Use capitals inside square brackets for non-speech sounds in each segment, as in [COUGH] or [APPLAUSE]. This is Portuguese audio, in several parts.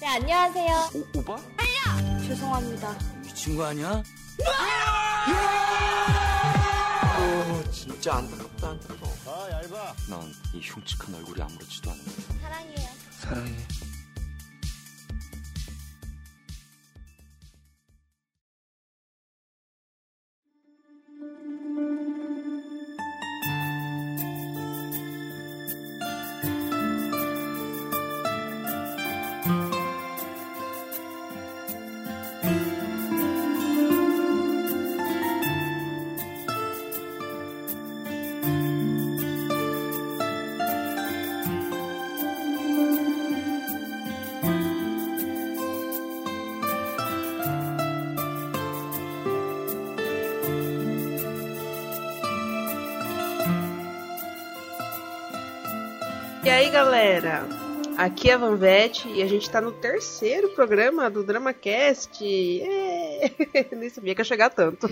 네, 안녕하세요. 오, 오빠? 죄송합니다. 미친 거 아니야? 오, 진짜 안타깝다, 안타까워. 아 얇아 난이 흉측한 얼굴이 아무렇지도 않은데. 사랑해요. 사랑해. Galera? Aqui é a Vanvete e a gente tá no terceiro programa do DramaCast. É! [LAUGHS] Nem sabia que ia chegar tanto.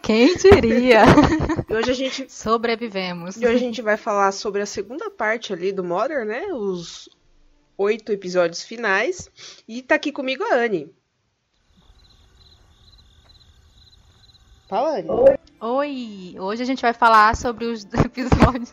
Quem diria? [LAUGHS] E hoje a gente, Sobrevivemos. e hoje a gente vai falar sobre a segunda parte ali do Modern, né? Os oito episódios finais. E tá aqui comigo a Anne. Fala, Anne. Oi! Hoje a gente vai falar sobre os [LAUGHS] episódios.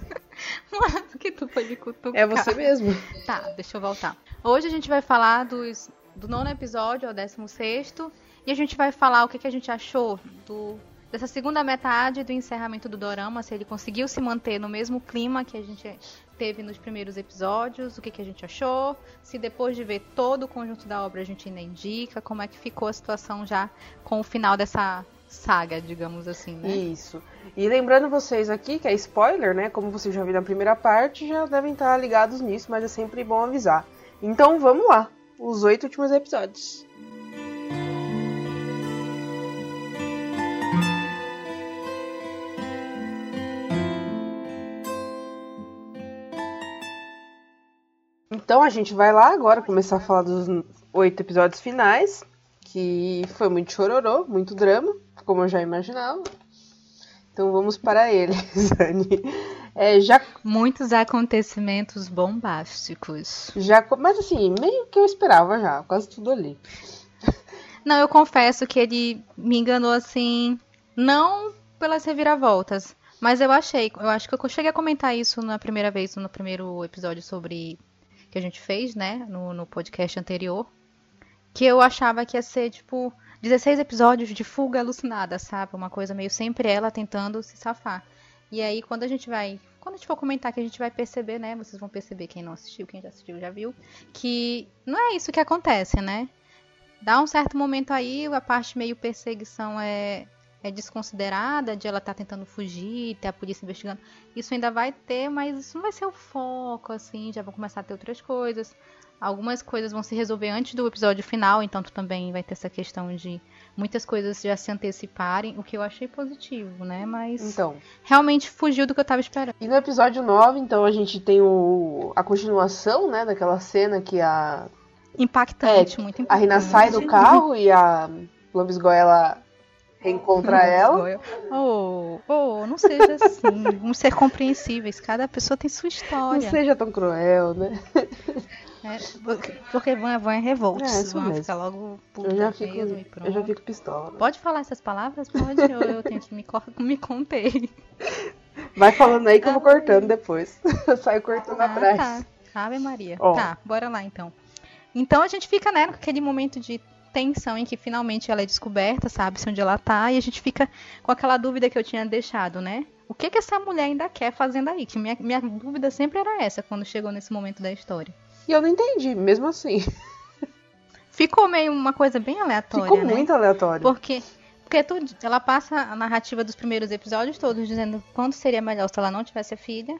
Mano, que tu foi me cutucar. É você mesmo. Tá, deixa eu voltar. Hoje a gente vai falar dos, do nono episódio ao décimo sexto. E a gente vai falar o que, que a gente achou do, dessa segunda metade do encerramento do Dorama. Se ele conseguiu se manter no mesmo clima que a gente teve nos primeiros episódios. O que, que a gente achou. Se depois de ver todo o conjunto da obra a gente ainda indica. Como é que ficou a situação já com o final dessa saga, digamos assim, né? Isso. E lembrando vocês aqui que é spoiler, né? Como vocês já viram na primeira parte, já devem estar ligados nisso, mas é sempre bom avisar. Então vamos lá, os oito últimos episódios. Então a gente vai lá agora começar a falar dos oito episódios finais, que foi muito chororô, muito drama, como eu já imaginava. Então vamos para eles, [LAUGHS] Anne. É, já, Muitos acontecimentos bombásticos. já, mas assim, meio que eu esperava já, quase tudo ali. Não, eu confesso que ele me enganou assim, não pelas reviravoltas, mas eu achei, eu acho que eu cheguei a comentar isso na primeira vez, no primeiro episódio sobre que a gente fez, né, no, no podcast anterior, que eu achava que ia ser tipo 16 episódios de fuga alucinada, sabe? Uma coisa meio sempre ela tentando se safar. E aí quando a gente vai, quando a gente for comentar que a gente vai perceber, né, vocês vão perceber quem não assistiu, quem já assistiu já viu, que não é isso que acontece, né? Dá um certo momento aí, a parte meio perseguição é, é desconsiderada, de ela estar tentando fugir, ter a polícia investigando. Isso ainda vai ter, mas isso não vai ser o foco, assim, já vão começar a ter outras coisas. Algumas coisas vão se resolver antes do episódio final, então tu também vai ter essa questão de muitas coisas já se anteciparem, o que eu achei positivo, né? Mas Então, realmente fugiu do que eu tava esperando. e no episódio 9, então a gente tem o, a continuação, né, daquela cena que a, Impactante, muito a impactante. Rina sai do carro e a Lambisgoia ela reencontra ela. Oh, oh, não seja assim. Vamos ser compreensíveis. Cada pessoa tem sua Não história. seja tão cruel, né? É, porque- Van, Van é revoltos. É, isso Van mesmo. fica logo puta Eu já fico, mesmo e pronto. eu já fico pistola. Pode falar essas palavras? Pode, ou eu tenho que me, me conter. Vai falando aí que eu vou cortando depois. [LAUGHS] Eu saio cortando atrás. tá. Ave Maria. Ó. Tá, bora lá então. Então a gente fica, né, naquele momento de tensão em que finalmente ela é descoberta, sabe-se onde ela tá, e a gente fica com aquela dúvida que eu tinha deixado, né? O que que essa mulher ainda quer fazendo aí? Que minha, minha dúvida sempre era essa quando chegou nesse momento da história. E eu não entendi, mesmo assim. Ficou meio uma coisa bem aleatória, Ficou né? muito aleatório. Porque, porque tu, ela passa a narrativa dos primeiros episódios todos dizendo quanto seria melhor se ela não tivesse a filha.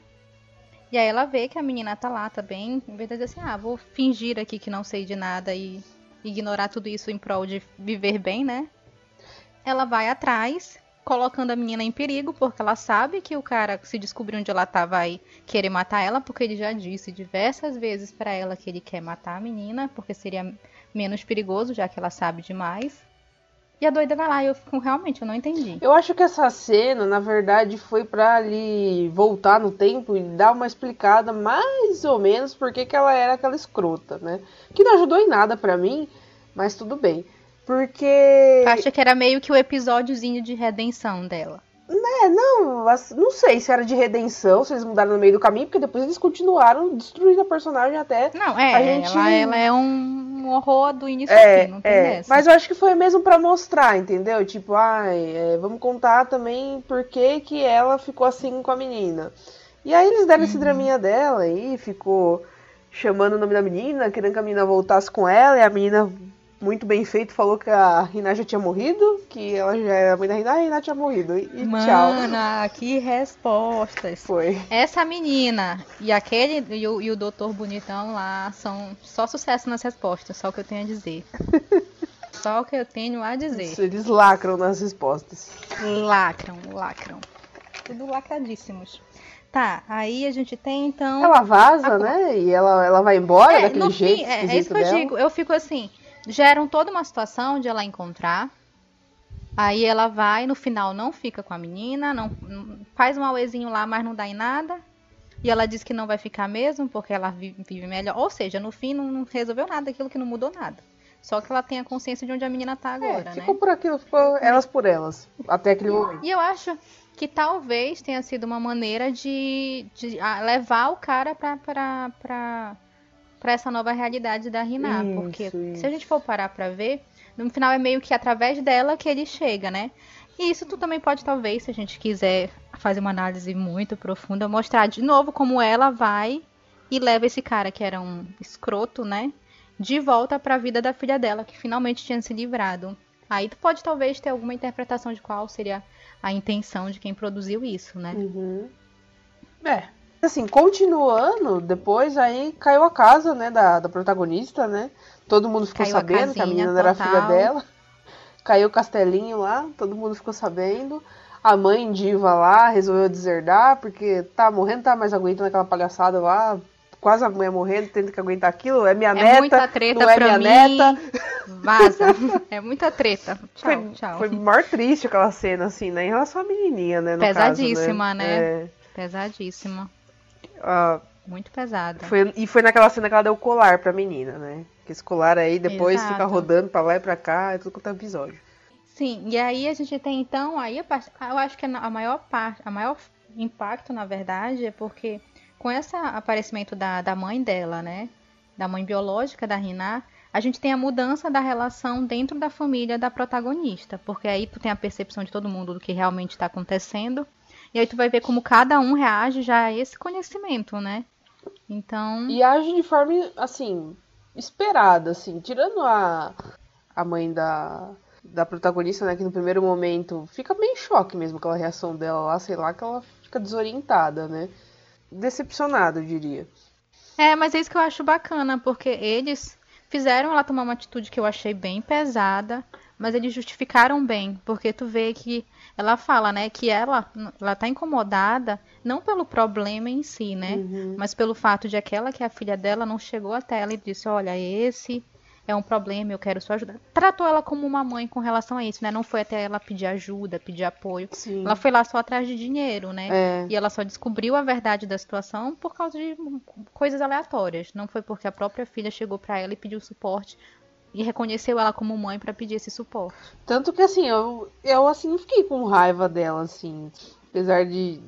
E aí ela vê que a menina tá lá, tá bem. Em vez de dizer assim, ah, vou fingir aqui que não sei de nada e ignorar tudo isso em prol de viver bem, né? Ela vai atrás, colocando a menina em perigo, porque ela sabe que o cara, se descobrir onde ela tá, vai querer matar ela, porque ele já disse diversas vezes pra ela que ele quer matar a menina, porque seria menos perigoso, já que ela sabe demais. E a doida vai lá e eu fico, realmente, eu não entendi. Eu acho que essa cena, na verdade, foi pra ali voltar no tempo e dar uma explicada mais ou menos porque que ela era aquela escrota, né? Que não ajudou em nada pra mim, mas tudo bem. Porque. Acha que era meio que o episódiozinho de redenção dela. É, não, não sei se era de redenção, se eles mudaram no meio do caminho, porque depois eles continuaram destruindo a personagem até. Não, é, A gente- ela, ela é um horror do início É, ao fim, não tem é, dessa. mas eu acho que foi mesmo pra mostrar, entendeu? Tipo, ai, é, vamos contar também por que que ela ficou assim com a menina. E aí eles deram Uhum. esse draminha dela aí, ficou chamando o nome da menina, querendo que a menina voltasse com ela, e a menina, muito bem feito, falou que a Riná já tinha morrido, que ela já era a mãe da Riná, e a Riná tinha morrido. E, e tchau. Mana, que respostas. Foi. Essa menina e aquele e o, e o doutor bonitão lá são só sucesso nas respostas, só o que eu tenho a dizer. [LAUGHS] Só o que eu tenho a dizer. Eles lacram nas respostas. Lacram, lacram. Tudo lacradíssimos. Tá, aí a gente tem então. Ela vaza, a- né? E ela, ela vai embora É, daquele no jeito fim, é, é isso que eu dela. digo. Eu fico assim, geram toda uma situação de ela encontrar. Aí ela vai, no final não fica com a menina, não, não- faz um auezinho lá, mas não dá em nada. E ela diz que não vai ficar mesmo, porque ela vive, melhor. Ou seja, no fim não, não resolveu nada, aquilo que não mudou nada. Só que ela tem a consciência de onde a menina tá É, agora, né? ficou por aquilo, ficou elas por elas. Até aquele momento. E eu acho que talvez tenha sido uma maneira de, de, levar o cara pra, pra, pra, pra essa nova realidade da Riná. Porque isso. se a gente for parar pra ver, no final é meio que através dela que ele chega, né? E isso tu também pode, talvez, se a gente quiser fazer uma análise muito profunda, mostrar de novo como ela vai e leva esse cara que era um escroto, né? De volta pra vida da filha dela, que finalmente tinha se livrado. Aí tu pode talvez ter alguma interpretação de qual seria a intenção de quem produziu isso, né? Uhum. É. Assim, continuando, depois aí caiu a casa, né, da, da protagonista, né? Todo mundo ficou Caiu a sabendo que a casinha menina era filha dela. [LAUGHS] Caiu o castelinho lá, todo mundo ficou sabendo. A mãe diva lá resolveu deserdar, porque tá morrendo, tá mais aguentando aquela palhaçada lá. Quase a mulher morrendo, tendo que aguentar aquilo. É minha É neta, muita treta não é pra minha mim. neta. Vaza. [LAUGHS] É muita treta. Tchau, Foi, tchau. foi maior triste aquela cena, assim, né? Em relação à menininha, né? Pesadíssima, caso, né? É, Pesadíssima. A- Muito pesada. Foi- e foi naquela cena que ela deu o colar pra menina, né? Que esse colar aí depois Exato. fica rodando pra lá e pra cá, é tudo quanto é episódio. Sim, e aí a gente tem então, aí eu acho que a maior parte, a maior impacto, na verdade, é porque com esse aparecimento da, da mãe dela, né? Da mãe biológica da Riná, a gente tem a mudança da relação dentro da família da protagonista. Porque aí tu tem a percepção de todo mundo do que realmente está acontecendo. E aí tu vai ver como cada um reage já a esse conhecimento, né? Então. E age de forma, assim, esperada, assim. Tirando a, a mãe da, da protagonista, né? Que no primeiro momento fica bem em choque mesmo aquela reação dela lá, sei lá, que ela fica desorientada, né? Decepcionada, eu diria. É, mas é isso que eu acho bacana, porque eles fizeram ela tomar uma atitude que eu achei bem pesada, mas eles justificaram bem, porque tu vê que ela fala, né, que ela, ela tá incomodada não pelo problema em si, né, Uhum. mas pelo fato de aquela que é a filha dela não chegou até ela e disse, olha, esse é um problema, eu quero sua ajuda. Tratou ela como uma mãe com relação a isso, né, não foi até ela pedir ajuda, pedir apoio. Sim. Ela foi lá só atrás de dinheiro, né? É. E ela só descobriu a verdade da situação por causa de coisas aleatórias. Não foi porque a própria filha chegou pra ela e pediu suporte e reconheceu ela como mãe pra pedir esse suporte. Tanto que assim, eu, eu assim não fiquei com raiva dela, assim. Apesar de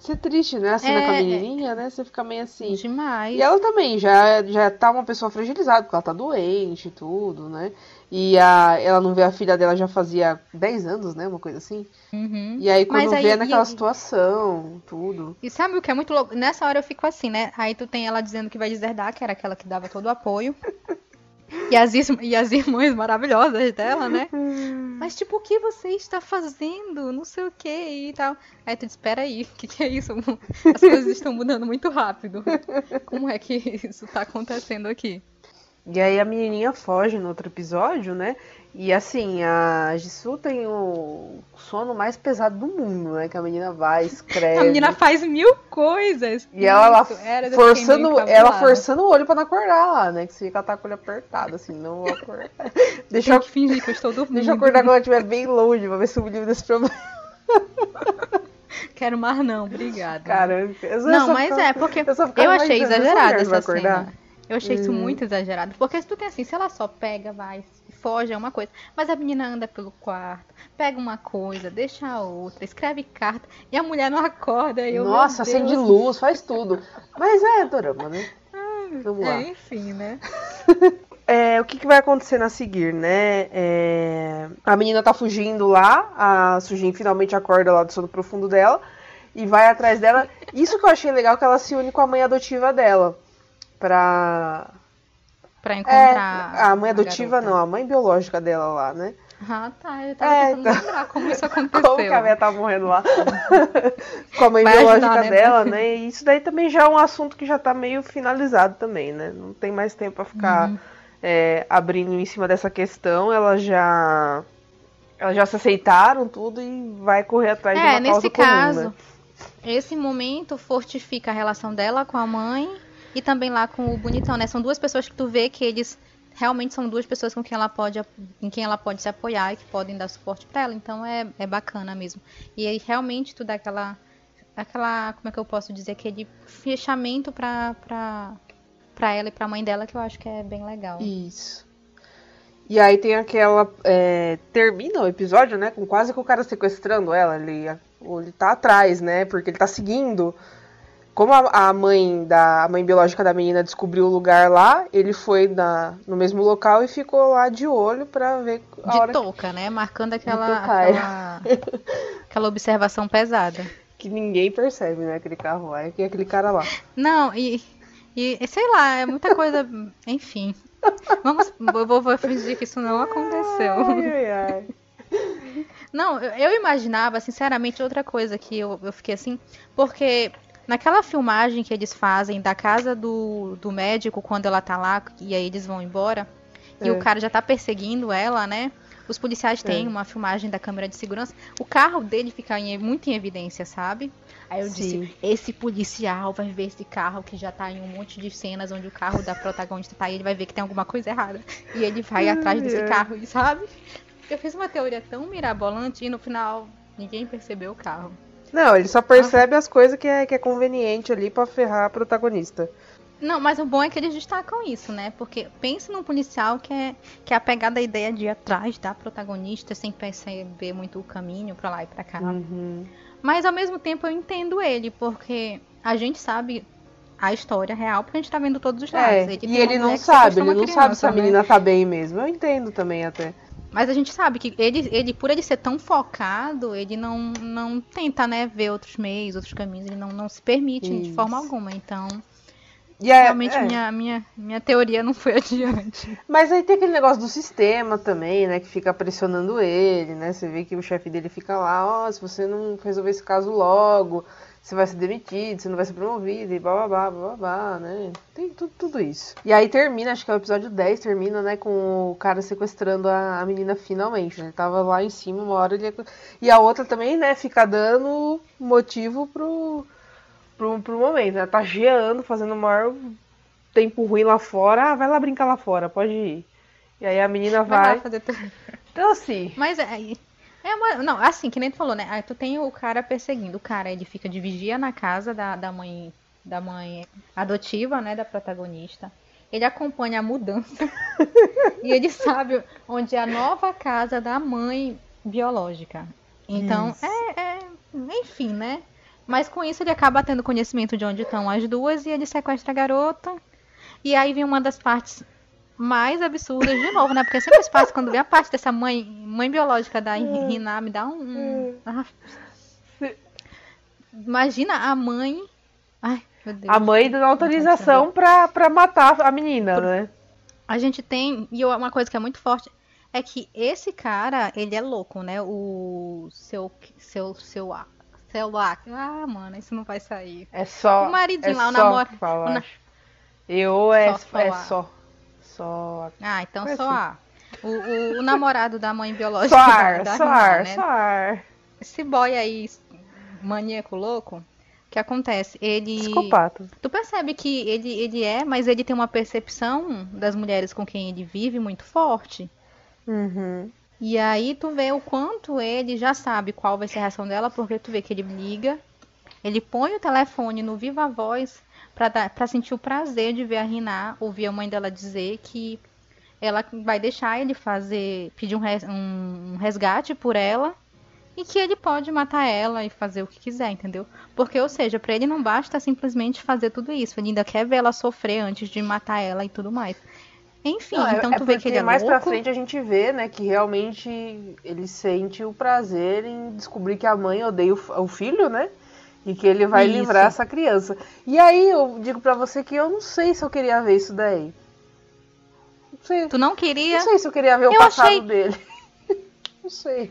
ser triste, né? A cena É, com a é. menininha, né? Você fica meio assim. Demais. E ela também já, já tá uma pessoa fragilizada, porque ela tá doente e tudo, né? E a, ela não vê a filha dela já fazia 10 anos, né? Uma coisa assim. Uhum. E aí quando aí- vê naquela e- situação, tudo. E sabe o que é muito louco? Nessa hora eu fico assim, né? Aí tu tem ela dizendo que vai deserdar, que era aquela que dava todo o apoio. [LAUGHS] E as, e as irmãs maravilhosas dela, né? Mas tipo, o que você está fazendo? Não sei o que e tal. Aí tu diz, espera aí, o que, que é isso? [LAUGHS] As coisas estão mudando muito rápido. Como é que isso tá acontecendo aqui? E aí a menininha foge no outro episódio, né? E assim, a Jisoo tem o sono mais pesado do mundo, né? Que a menina vai, [LAUGHS] escreve. A menina faz mil coisas. E ela. Era, forçando, ela forçando o olho pra não acordar lá, né? Que você fica tá com o olho apertado, assim, não vou acordar. [LAUGHS] Deixa eu, que fingir que eu estou dormindo. deixa eu acordar quando ela estiver bem longe, pra ver se eu me livro desse problema. Quero mais não, obrigada. Caramba. Não, mas ficava- é, porque eu eu achei exagerada essa cena. Eu achei isso Uhum. muito exagerado. Porque se tu tem assim, se ela só pega, vai, foge, é uma coisa. Mas a menina anda pelo quarto, pega uma coisa, deixa a outra, escreve carta, e a mulher não acorda. Eu, Nossa, acende luz, faz tudo. Mas é dorama, né? Vamos lá. É, enfim, né? [LAUGHS] É, o que, que vai acontecer na seguir, né? É, a menina tá fugindo lá, a Sujin finalmente acorda lá do sono profundo dela e vai atrás dela. Isso que eu achei legal, que ela se une com a mãe adotiva dela. Pra. Pra É, encontrar. a mãe adotiva garota. não, a mãe biológica dela lá, né? Ah, tá. Eu tava É, tentando então. lembrar como isso aconteceu. [LAUGHS] Como que a Bia tá morrendo lá? [LAUGHS] com a mãe Vai biológica ajudar, né? dela, [LAUGHS] né? E isso daí também já é um assunto que já tá meio finalizado também, né? Não tem mais tempo pra ficar Uhum. é, abrindo em cima dessa questão. Elas já. Elas já se aceitaram tudo e vai correr atrás de É, uma nesse causa comum, caso, né? esse momento fortifica a relação dela com a mãe e também lá com o bonitão, né? São duas pessoas que tu vê que eles realmente são duas pessoas com quem ela pode, em quem ela pode se apoiar e que podem dar suporte pra ela. Então é, é bacana mesmo. E aí realmente tu dá aquela, aquela, como é que eu posso dizer, aquele fechamento pra, pra, pra ela e pra mãe dela que eu acho que é bem legal. Isso. E aí tem aquela. é, termina o episódio, né? Com quase que o cara sequestrando ela. Ele, ele tá atrás, né? Porque ele tá seguindo. Como a, a mãe da a mãe biológica da menina descobriu o lugar lá, ele foi na, no mesmo local e ficou lá de olho pra ver a De hora touca, né? Marcando aquela, tocaia. aquela, [LAUGHS] aquela observação pesada. que ninguém percebe, né? Aquele carro lá e aquele cara lá. Não, e, e sei lá, é muita coisa. [LAUGHS] Enfim. Vamos, eu vou, vou fingir que isso não aconteceu. Ai, ai, ai. Não, eu, eu imaginava, sinceramente, outra coisa que eu, eu fiquei assim, porque naquela filmagem que eles fazem da casa do, do médico, quando ela tá lá e aí eles vão embora, e É. o cara já tá perseguindo ela, né? Os policiais têm É. uma filmagem da câmera de segurança. O carro dele fica em- muito em evidência, sabe? Aí eu Sim. disse, esse policial vai ver esse carro que já tá em um monte de cenas onde o carro da protagonista tá aí, ele vai ver que tem alguma coisa errada. E ele vai atrás desse ai. carro, e sabe? Eu fiz uma teoria tão mirabolante e no final ninguém percebeu o carro. Não, ele só percebe as coisas que é, que é conveniente ali pra ferrar a protagonista. Não, mas o bom é que eles destacam isso, né? Porque pense num policial que é, que é apegado à ideia de ir atrás da protagonista sem perceber muito o caminho pra lá e pra cá. Uhum. Mas ao mesmo tempo eu entendo ele, porque a gente sabe a história real, porque a gente tá vendo todos os lados. É, Ele e ele não sabe, ele não sabe se a criança, né? menina tá bem mesmo. Eu entendo também até. Mas a gente sabe que ele, ele por ele ser tão focado, ele não, não tenta, né, ver outros meios, outros caminhos, ele não, não se permite de Isso. forma alguma. Então, é- realmente é. minha, minha, minha teoria não foi [LAUGHS] adiante. Mas aí tem aquele negócio do sistema também, né? Que fica pressionando ele, né? Você vê que o chefe dele fica lá, ó, se você não resolver esse caso logo, você vai ser demitido, você não vai ser promovido, e blá blá blá blá blá, né? Tem tudo, tudo isso. E aí termina, acho que é o episódio 10, termina, né, com o cara sequestrando a, a menina finalmente, né? Ele tava lá em cima, uma hora ele. E a outra também, né, fica dando motivo pro. Pro, pro momento, né? Tá geando, fazendo o maior tempo ruim lá fora. Ah, vai lá brincar lá fora, pode ir. E aí a menina Vai vai. Então assim. Mas é, é uma, não, assim, que nem tu falou, né? Aí tu tem o cara perseguindo. O cara, ele fica de vigia na casa da, da mãe da mãe adotiva, né, da protagonista. Ele acompanha a mudança [LAUGHS] e ele sabe onde é a nova casa da mãe biológica. Então, é, é, enfim, né? Mas com isso ele acaba tendo conhecimento de onde estão as duas e ele sequestra a garota. E aí vem uma das partes mais absurdas de novo, né? Porque sempre esse passo, quando vem a parte dessa mãe, mãe biológica da Riná, me dá um. um- ah. Imagina a mãe. Ai, meu Deus. A mãe dando autorização pra, pra matar a menina, né? A gente tem. E uma coisa que é muito forte é que esse cara, ele é louco, né? O seu. Seu. Seu. Seu. Ah, mano, isso não vai sair. É só. O maridinho é lá, o namoro- Falar. o na- Eu é Só. É falar. só. Só. Ah, então só assim. A. O, o- o namorado da mãe biológica Só da, da ar, né? só ar. Esse boy aí, maníaco louco, o que acontece? Ele. Psicopata. Tu percebe que ele, ele é, mas ele tem uma percepção das mulheres com quem ele vive muito forte. Uhum. E aí tu vê o quanto ele já sabe qual vai ser a reação dela, porque tu vê que ele liga, ele põe o telefone no viva voz pra sentir o prazer de ver a Riná, ouvir a mãe dela dizer que ela vai deixar ele fazer, pedir um, res- um resgate por ela e que ele pode matar ela e fazer o que quiser, entendeu? Porque, ou seja, pra ele não basta simplesmente fazer tudo isso, ele ainda quer ver ela sofrer antes de matar ela e tudo mais. Enfim, Não, é- então é tu vê porque que ele é mais louco. pra frente a gente vê, né, que realmente ele sente o prazer em descobrir que a mãe odeia o, o filho, né? E que ele vai Isso. livrar essa criança. E aí eu digo pra você que eu não sei se eu queria ver isso daí. Não sei, Tu não queria? não sei se eu queria ver o Eu passado achei- dele. [LAUGHS] não sei.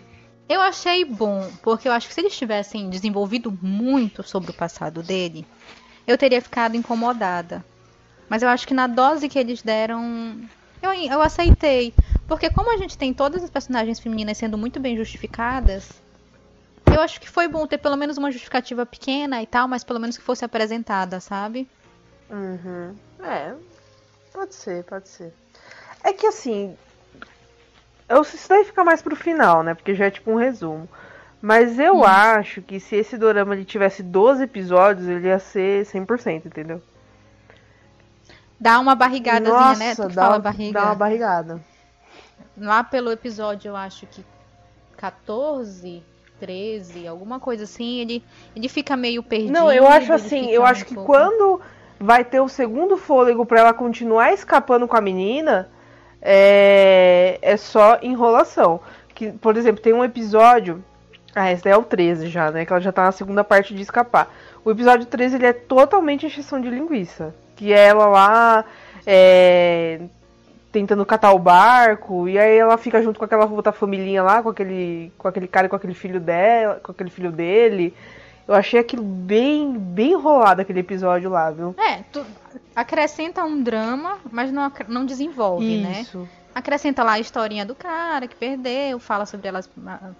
Eu achei bom, porque eu acho que se eles tivessem desenvolvido muito sobre o passado dele, eu teria ficado incomodada. Mas eu acho que na dose que eles deram, eu, eu aceitei. Porque como a gente tem todas as personagens femininas sendo muito bem justificadas, eu acho que foi bom ter pelo menos uma justificativa pequena e tal, mas pelo menos que fosse apresentada, sabe? Uhum. É, pode ser, pode ser. É que assim, eu, isso daí fica mais pro final, né? Porque já é tipo um resumo. Mas eu Hum. acho que se esse dorama ele tivesse 12 episódios, ele ia ser 100%, entendeu? Dá uma barrigadazinha, né? Tu que dá, fala uma- barriga. dá uma barrigada. Lá pelo episódio, eu acho que 14, 13, alguma coisa assim, ele, ele fica meio perdido. Não, eu acho assim, eu um acho que pouco- quando vai ter o segundo fôlego pra ela continuar escapando com a menina, é, é só enrolação. Que, por exemplo, tem um episódio. Ah, esse daí é o 13 já, né? Que ela já tá na segunda parte de escapar. O episódio 13 ele é totalmente encheção de linguiça. Que é ela lá é, tentando catar o barco, e aí ela fica junto com aquela outra família lá, com aquele, com aquele cara e com aquele filho dela, com aquele filho dele. Eu achei aquilo bem, bem enrolado aquele episódio lá, viu? É, tu acrescenta um drama, mas não, não desenvolve, né? Isso. Acrescenta lá a historinha do cara que perdeu, fala sobre elas.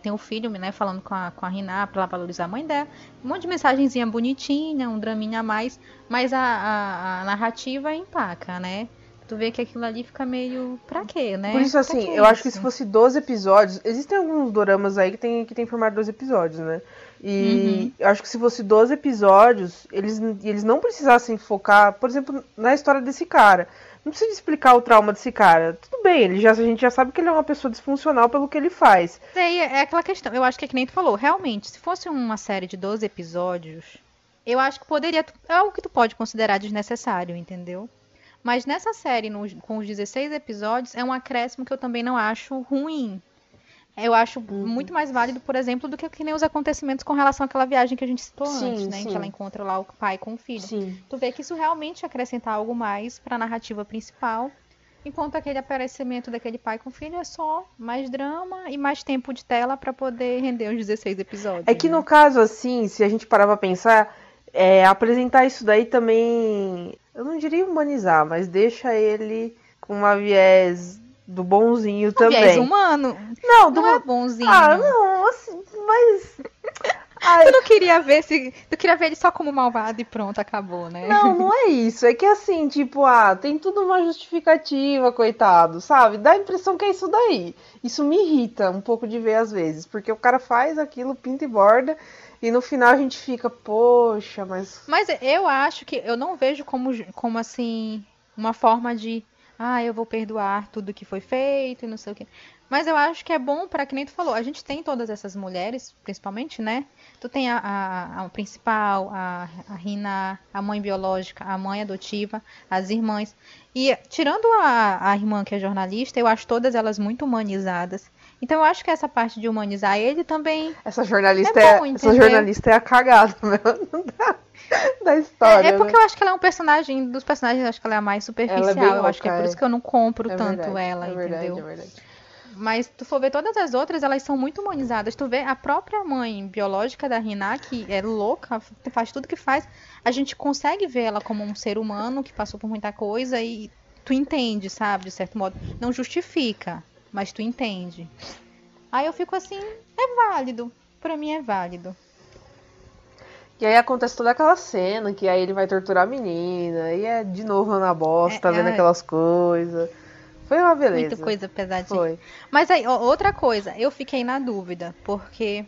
Tem o filho, né? Falando com a, com a Riná pra ela valorizar a mãe dela. Um monte de mensagenzinha bonitinha, um draminha a mais. Mas a, a, a narrativa empaca, né? Tu vê que aquilo ali fica meio. Pra quê, né? Por isso, assim, eu acho que isso? se fosse 12 episódios. Existem alguns doramas aí que tem, que tem formato de 12 episódios, né? E eu acho que se fosse 12 episódios, eles, eles não precisassem focar, por exemplo, na história desse cara. Não precisa explicar o trauma desse cara. Tudo bem, ele já, a gente já sabe que ele é uma pessoa disfuncional pelo que ele faz. Mas aí é aquela questão. Eu acho que é que nem tu falou. Realmente, se fosse uma série de 12 episódios, eu acho que poderia. É algo que tu pode considerar desnecessário, entendeu? Mas nessa série, com os 16 episódios, é um acréscimo que eu também não acho ruim. Eu acho Uhum. muito mais válido, por exemplo, do que, que nem os acontecimentos com relação àquela viagem que a gente citou Sim, antes, né? Em sim. que ela encontra lá o pai com o filho. Sim. Tu vê que isso realmente acrescenta algo mais pra narrativa principal, enquanto aquele aparecimento daquele pai com filho é só mais drama e mais tempo de tela pra poder render os 16 episódios. É que né? no caso, assim, se a gente parar pra pensar, é, apresentar isso daí também. Eu não diria humanizar, mas deixa ele com uma viés do bonzinho Um também. viés humano. Não, do Não é bonzinho. Ah, não, assim, mas. Ai, [LAUGHS] Tu não queria ver se. Tu queria ver ele só como malvado e pronto, acabou, né? não, não é isso. É que assim, tipo, ah, tem tudo uma justificativa, coitado, sabe? Dá a impressão que é isso daí. Isso me irrita um pouco de ver às vezes, porque o cara faz aquilo, pinta e borda, e no final a gente fica, poxa, mas. Mas eu acho que eu não vejo como, como assim, uma forma de. Ah, eu vou perdoar tudo que foi feito e não sei o quê. Mas eu acho que é bom para que nem tu falou. A gente tem todas essas mulheres, principalmente, né? Tu tem a, a, a principal, a, a Rina, a mãe biológica, a mãe adotiva, as irmãs. E tirando a, a irmã que é jornalista, eu acho todas elas muito humanizadas. Então eu acho que essa parte de humanizar ele também Essa jornalista É é, bom, essa entendeu? jornalista é a cagada mesmo [LAUGHS] da, história. É, é porque né? eu acho que ela é um personagem, dos personagens, eu acho que ela é a mais superficial. É bem eu acho que é louca, por é. isso que eu não compro É tanto verdade, ela, é verdade, entendeu? é verdade. Mas tu for ver todas as outras, elas são muito humanizadas. Tu vê a própria mãe biológica da Rina, que é louca, faz tudo que faz. A gente consegue ver ela como um ser humano que passou por muita coisa e tu entende, sabe? De certo modo. Não justifica, mas tu entende. Aí eu fico assim, é válido. Pra mim é válido. E aí acontece toda aquela cena que aí ele vai torturar a menina, e é de novo na bosta, É, tá vendo ai. aquelas coisas. Foi uma beleza. Muita coisa pesadinha. Foi. Mas aí, ó, outra coisa, eu fiquei na dúvida, porque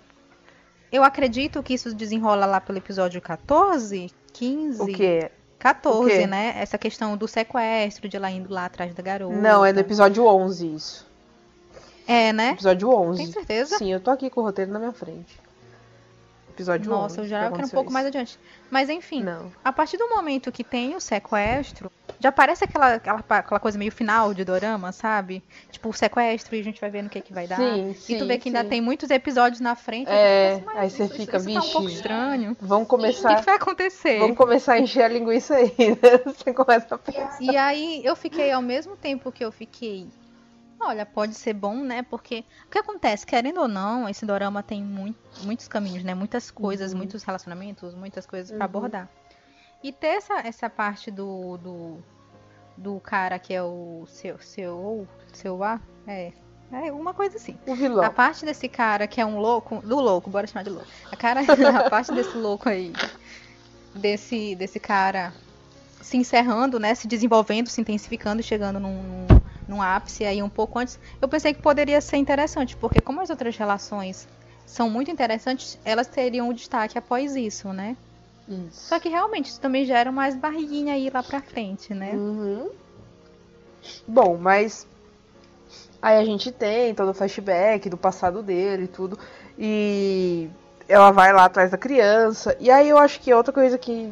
eu acredito que isso desenrola lá pelo episódio 14, 15. O quê? 14, O quê? né? Essa questão do sequestro, de ela indo lá atrás da garota. Não, é no episódio 11 isso. É, né? Episódio 11. Tem certeza? Sim, eu tô aqui com o roteiro na minha frente. Episódio 11. Nossa, eu que já era um aconteceu pouco isso. mais adiante. Mas enfim, Não. a partir do momento que tem o sequestro, já parece aquela, aquela, aquela coisa meio final de dorama, sabe? Tipo, o sequestro e a gente vai ver no que, que vai dar. Sim, e tu sim, vê que ainda sim. tem muitos episódios na frente. É, pensa, mas aí você isso- fica, isso, isso tá um pouco "Vixe, estranho. Vamos O que, começar. que vai acontecer? Vamos começar a encher a linguiça aí, [LAUGHS] né? Você começa a pensar. E aí eu fiquei, ao mesmo tempo que eu fiquei, olha, pode ser bom, né? Porque o que acontece, querendo ou não, esse dorama tem mui- muitos caminhos, né? Muitas coisas, Uhum. muitos relacionamentos, muitas coisas pra Uhum. abordar. E ter essa, essa parte do, do, do cara que é o seu, seu, seu A, é, é uma coisa assim. O vilão. A parte desse cara que é um louco, do louco, bora chamar de louco. A cara, [LAUGHS] a parte desse louco aí, desse desse cara se encerrando, né, se desenvolvendo, se intensificando, e chegando num, num, num ápice aí um pouco antes. Eu pensei que poderia ser interessante, porque como as outras relações são muito interessantes, elas teriam o destaque após isso, né? Isso. Só que realmente isso também gera mais barriguinha aí lá pra frente, né? Uhum. Bom, mas aí a gente tem todo o flashback do passado dele e tudo. E ela vai lá atrás da criança. E aí eu acho que outra coisa que.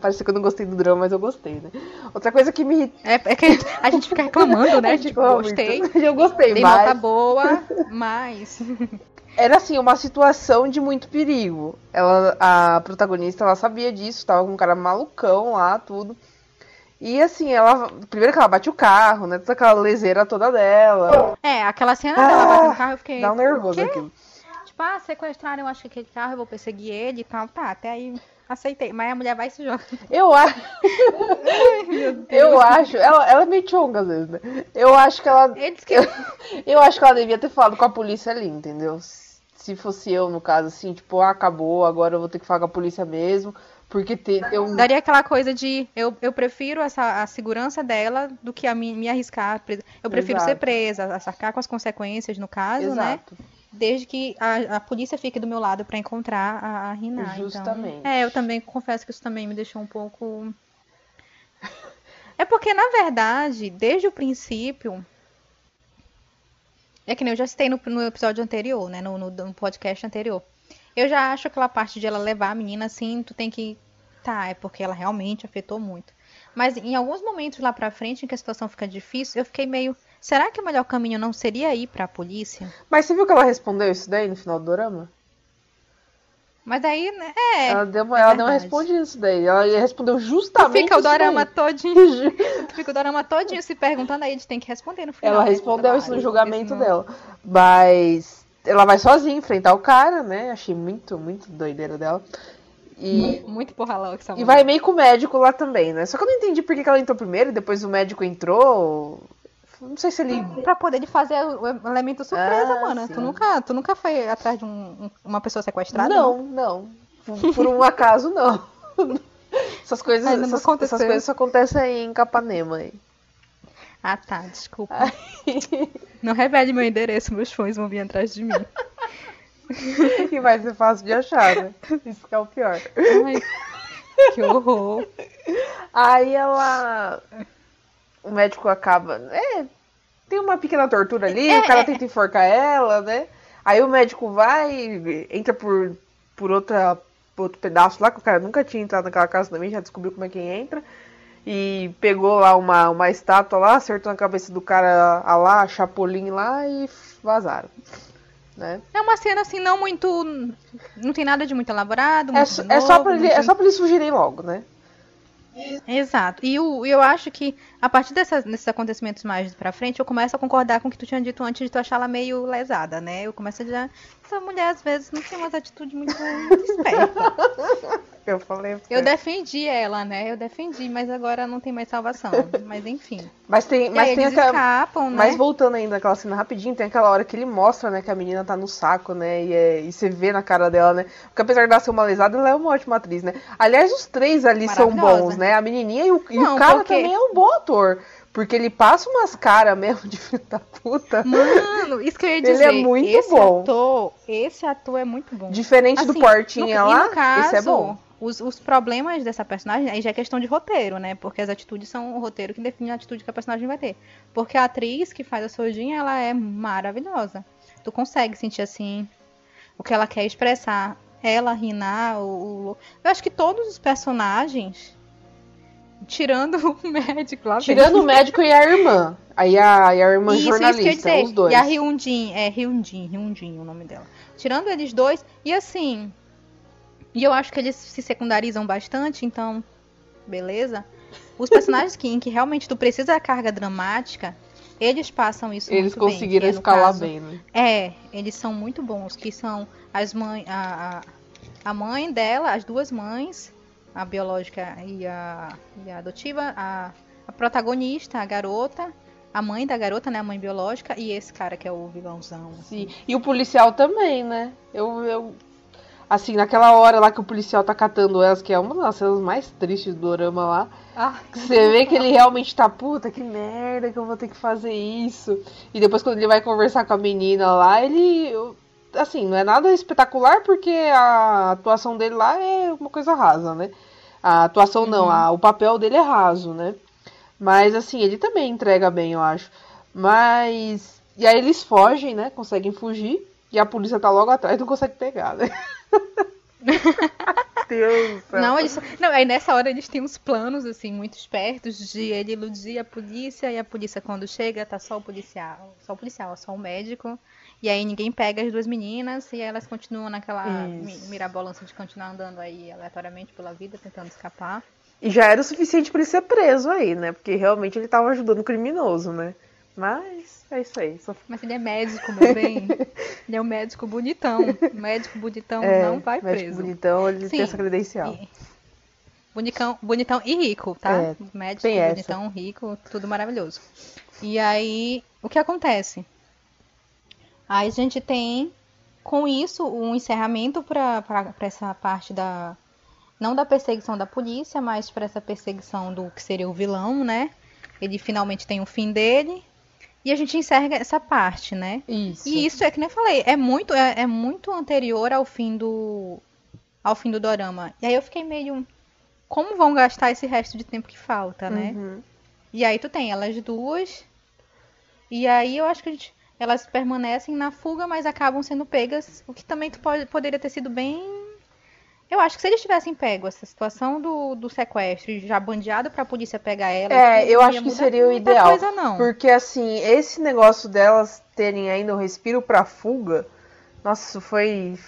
Parece que eu não gostei do drama, mas eu gostei, né? Outra coisa que me. É, é que a gente fica reclamando, né? [LAUGHS] Tipo, gostei. [LAUGHS] Eu gostei, Dei mas. nota boa, mas. [LAUGHS] Era assim, uma situação de muito perigo. Ela, a protagonista, ela sabia disso, tava com um cara malucão lá, tudo. E assim, ela. Primeiro que ela bate o carro, né? Toda aquela leseira toda dela. É, aquela cena dela batendo no carro, eu fiquei. Dá um nervoso aquilo. Tipo, ah, sequestraram, eu acho que aquele carro, eu vou perseguir ele e tal. Tá, até aí aceitei. Mas a mulher vai se joga. Eu acho. [LAUGHS] eu acho. Ela, ela é meio chonga às vezes, né? Eu acho que ela. Que. Eu, eu acho que ela devia ter falado com a polícia ali, entendeu? Se fosse eu, no caso, assim, tipo, ah, acabou, agora eu vou ter que falar com a polícia mesmo. Porque tem um. Daria aquela coisa de eu, eu prefiro essa, a segurança dela do que a me, me arriscar. Eu prefiro ser Exato. presa, arcar com as consequências, no caso, né? Desde que a, a polícia fique do meu lado pra encontrar a, a Rina. Justamente. Então, é, eu também confesso que isso também me deixou um pouco. [LAUGHS] É porque, na verdade, desde o princípio. É que nem eu já citei no, no episódio anterior, né? No, no, no podcast anterior. Eu já acho aquela parte de ela levar a menina assim, tu tem que. Tá, é porque ela realmente afetou muito. Mas em alguns momentos lá pra frente, em que a situação fica difícil, eu fiquei meio. Será que o melhor caminho não seria ir pra polícia? Mas você viu que ela respondeu isso daí no final do drama? Mas daí, né? É. ela deu, uma- é ela deu uma respondida isso daí. Ela respondeu Tu justamente fica o dorama daí. todinho. [LAUGHS] Tu fica o dorama todinho se perguntando, aí eles têm que responder no final. Ela respondeu isso no julgamento dela. Mas ela vai sozinha enfrentar o cara, né? Achei muito, muito doideira dela. E, Muito porra louca essa e vai meio com o médico lá também, né? Só que eu não entendi por que que ela entrou primeiro e depois o médico entrou. Não sei se ele. Pra poder ele fazer o elemento surpresa, Ah, mano. sim. Tu nunca, tu nunca foi atrás de um- um- uma pessoa sequestrada? Não, não. Por- Por um acaso, não. [LAUGHS] Essas coisas, não essas, essas coisas só acontecem em Capanema. Aí. Ah, tá, desculpa. Não revele meu endereço, meus fãs vão vir atrás de mim. [LAUGHS] e vai ser fácil de achar, né? Isso que é o pior. Ai, que horror. Aí ela. O médico acaba. É. Tem uma pequena tortura ali, É, o cara é. tenta enforcar ela, né? Aí o médico vai, entra por, por outra, por outro pedaço lá, que o cara nunca tinha entrado naquela casa também, já descobriu como é que entra. E pegou lá uma, uma estátua lá, acertou na cabeça do cara a lá, Chapolin lá e vazaram. Né? É uma cena assim, não muito. Não tem nada de muito elaborado. É, Muito só- novo, é, só pra ele, muito é só pra eles fugirem logo, né? Exato. E o- eu acho que a partir desses acontecimentos mais pra frente, eu começo a concordar com o que tu tinha dito antes de tu achar ela meio lesada, né? Eu começo a já. Essa mulher às vezes não tem umas atitudes muito, muito espertas. [LAUGHS] Eu falei. Eu defendi ela, né? Eu defendi, mas agora não tem mais salvação. Mas enfim. Mas tem, mas aí tem aquela. escapam, né? Mas voltando ainda aquela cena rapidinho, tem aquela hora que ele mostra, né, que a menina tá no saco, né, e, é- e você vê na cara dela, né, porque apesar de ela ser uma lesada, ela é uma ótima atriz, né. Aliás, os três ali são bons, né, a menininha e o, e o cara porque- também é um bom ator, porque ele passa umas caras mesmo de filho da puta, Mano, isso que eu ia Ele dizer. é muito esse bom. Ator, esse ator é muito bom. diferente do Assim, Portinha no, lá, caso, esse é bom. Os, os problemas dessa personagem aí já é questão de roteiro, né? Porque as atitudes são o roteiro que define a atitude que a personagem vai ter. Porque a atriz que faz a Sojinha, ela é maravilhosa. Tu consegue sentir assim o que ela quer expressar. Ela, Rina, o, o- Eu acho que todos os personagens, tirando o médico lá. Tirando o médico e a irmã, aí a, e a irmã Isso, isso que eu ia jornalista, dizer. os dois. E a Hyundin, é Hyundin, Hyundin o nome dela. Tirando eles dois, e assim. E eu acho que eles se secundarizam bastante, então. Beleza. Os personagens que, em que realmente tu precisa da carga dramática, eles passam isso Eles muito bem, conseguiram que é, escalar caso, bem, né. É, eles são muito bons, que são as mães. A, a, a mãe dela, as duas mães, a biológica e a, e a adotiva, a, a protagonista, a garota, a mãe da garota, né? A mãe biológica, e esse cara que é o vilãozão. assim. Sim. E o policial também, né? Eu, eu. Assim, naquela hora lá que o policial tá catando elas, que é uma das cenas mais tristes do dorama lá. Ah, Você vê que ele realmente tá, puta, que merda que eu vou ter que fazer isso. E depois quando ele vai conversar com a menina lá, ele. Assim, não é nada espetacular porque a atuação dele lá é uma coisa rasa, né? A atuação não, a- o papel dele é raso, né? Mas assim, ele também entrega bem, eu acho. Mas. E aí eles fogem, né? Conseguem fugir. E a polícia tá logo atrás e não consegue pegar, né? [LAUGHS] Deus. Não, eles, não, aí nessa hora eles têm uns planos, assim, muito espertos de ele iludir a polícia, e a polícia quando chega tá só o policial, só o policial, só o médico, e aí ninguém pega as duas meninas, e elas continuam naquela mi- Isso. mirabolança de continuar andando aí aleatoriamente pela vida, tentando escapar. E já era o suficiente pra ele ser preso aí, né? Porque realmente ele tava ajudando o criminoso, né? Mas é isso aí. Só... Mas ele é médico, meu bem. [LAUGHS] ele é um médico bonitão. Médico bonitão É, não vai médico preso. bonitão, ele Sim, tem essa credencial. E- Bonitão, bonitão e rico, tá? É, Médico, bonitão, rico, tudo maravilhoso. E aí, o que acontece? Aí a gente tem, com isso, um encerramento para essa parte da. Não da perseguição da polícia, mas para essa perseguição do que seria o vilão, né? Ele finalmente tem o fim dele. E a gente encerra essa parte, né? Isso. E isso é que nem eu falei, é muito, é, é muito anterior ao fim do ao fim do dorama. E aí eu fiquei meio como vão gastar esse resto de tempo que falta, né? Uhum. E aí tu tem elas duas. E aí eu acho que a gente- elas permanecem na fuga, mas acabam sendo pegas, o que também pode, poderia ter sido bem eu acho que se eles tivessem pego essa situação do, do sequestro já bandeado pra polícia pegar elas, É, eu acho que seria o ideal. Coisa, não. Porque assim, esse negócio delas terem ainda um respiro pra fuga, nossa, foi.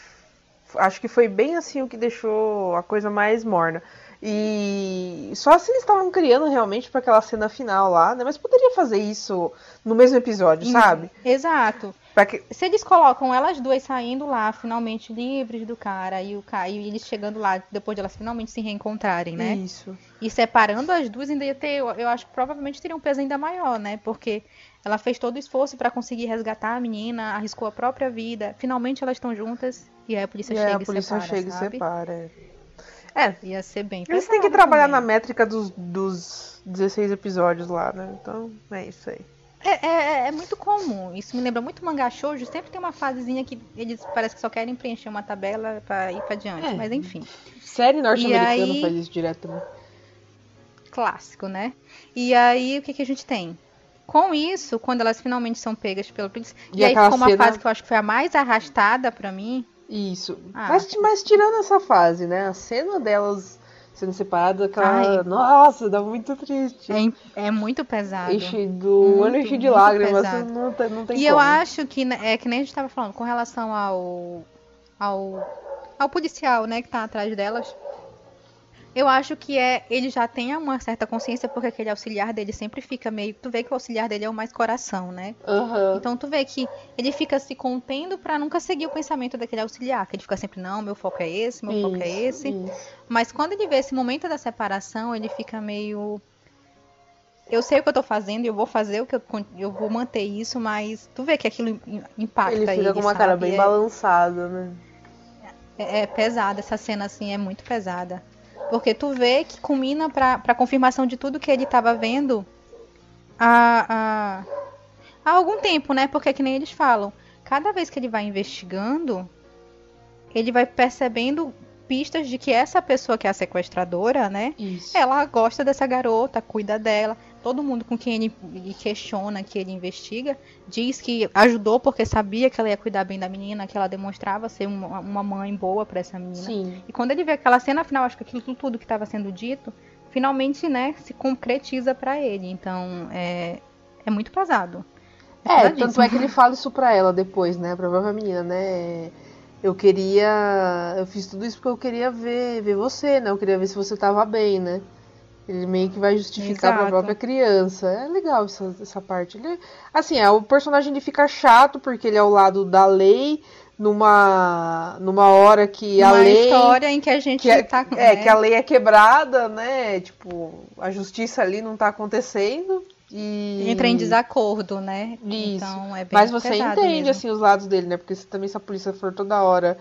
Acho que foi bem assim o que deixou a coisa mais morna. E só se eles estavam criando realmente pra aquela cena final lá, né? Mas poderia fazer isso no mesmo episódio, sabe? Exato. Que... Se eles colocam elas duas saindo lá, finalmente livres do cara, e o cara, e eles chegando lá depois de elas finalmente se reencontrarem, né? Isso. E separando as duas ainda ia ter, eu, acho que provavelmente teria um peso ainda maior, né? Porque ela fez todo o esforço pra conseguir resgatar a menina, arriscou a própria vida. Finalmente elas estão juntas e aí a polícia E chega a e polícia separa, chega e sabe? separa. É. Ia ser bem eles têm que trabalhar na também. métrica dos, dos 16 episódios lá, né? Então, é isso aí. É, é, é muito comum. Isso me lembra muito mangá shoujo. Sempre tem uma fasezinha que eles parece que só querem preencher uma tabela pra ir pra diante. É. Mas enfim. Série norte-americana aí- faz isso direto também. clássico, né? E aí, o que, que a gente tem? Com isso, quando elas finalmente são pegas pela polícia. E E, aí ficou uma cena- fase que eu acho que foi a mais arrastada pra mim. Isso. Ah. Mas, mas tirando essa fase, né? A cena delas sendo separadas, aquela. Ai. Nossa, dá muito triste. É, é muito pesado. Enche do olho enche de lágrimas, pesado. não tem, não tem E como. eu acho que né, é que nem a gente tava falando, com relação ao, ao, ao policial, né, que tá atrás delas. Eu acho que é. Ele já tem uma certa consciência, porque aquele auxiliar dele sempre fica meio. Tu vê que o auxiliar dele é o mais coração, né? Aham. Então tu vê que ele fica se contendo pra nunca seguir o pensamento daquele auxiliar. Que ele fica sempre, não, meu foco é esse, meu foco é esse. isso. Mas quando ele vê esse momento da separação, ele fica meio. Eu sei o que eu tô fazendo, eu vou fazer o que eu, eu vou manter isso, mas tu vê que aquilo im- impacta Ele fica com uma sabe? cara bem É- balançada, né? É, é pesada, essa cena assim é muito pesada. Porque tu vê que culmina pra, pra confirmação de tudo que ele tava vendo há, há, há algum tempo, né? Porque que nem eles falam, cada vez que ele vai investigando, ele vai percebendo pistas de que essa pessoa que é a sequestradora, né? Isso. Ela gosta dessa garota, cuida dela. Todo mundo com quem ele, questiona, que ele investiga, diz que ajudou porque sabia que ela ia cuidar bem da menina, que ela demonstrava ser uma, uma mãe boa pra essa menina. Sim. E quando ele vê aquela cena final, acho que aquilo tudo que estava sendo dito, finalmente, né, se concretiza pra ele. Então, é, é muito pesado. É, tanto pesadíssimo. é que ele fala isso pra ela depois, né? Pra própria menina, né? Eu queria. Eu fiz tudo isso porque eu queria ver, ver você, né? Eu queria ver se você tava bem, né? Ele meio que vai justificar pra Exato. própria criança. É legal essa, essa parte. Ele, assim, é, o personagem ele fica chato porque ele é ao lado da lei numa, numa hora que a Uma lei. história em que a gente que é, tá. é, né, que a lei é quebrada, né? Tipo, a justiça ali não tá acontecendo. E... entra em desacordo, né? Isso. Então é bem Mas você entende, mesmo. assim, os lados dele, né? Porque se, também se a polícia for toda hora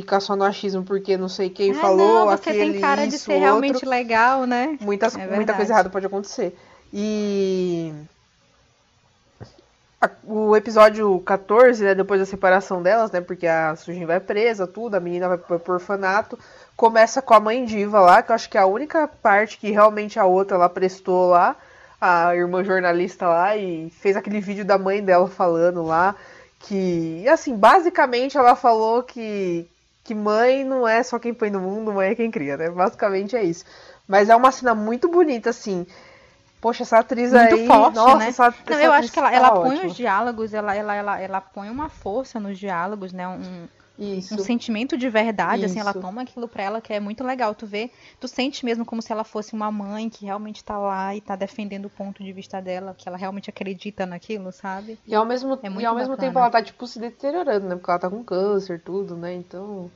ficar só no achismo porque não sei quem Ah, falou, não, você aquele, tem cara de isso, ser outro, realmente legal, né? muitas, É muita coisa errada pode acontecer. E a- o episódio 14, né, depois da separação delas, né, porque a Sujin vai presa, tudo, a menina vai pro orfanato, começa com a mãe diva lá, que eu acho que é a única parte que realmente a outra ela prestou lá, a irmã jornalista lá, e fez aquele vídeo da mãe dela falando lá, que, assim, basicamente ela falou que, que mãe não é só quem põe no mundo, mãe é quem cria, né, basicamente é isso. Mas é uma cena muito bonita, assim, Poxa, essa atriz Muito aí. forte, nossa, né? essa, Não, essa eu acho que ela, tá ela põe os diálogos, ela, ela, ela, ela põe uma força nos diálogos, né? Um, Isso. um sentimento de verdade, assim, ela Isso. toma aquilo pra ela que é muito legal. Tu vê, tu sente mesmo como se ela fosse uma mãe que realmente tá lá e tá defendendo o ponto de vista dela, que ela realmente acredita naquilo, sabe? E ao mesmo, É e ao mesmo tempo ela tá, tipo, se deteriorando, né? Porque ela tá com câncer, tudo, né? Então.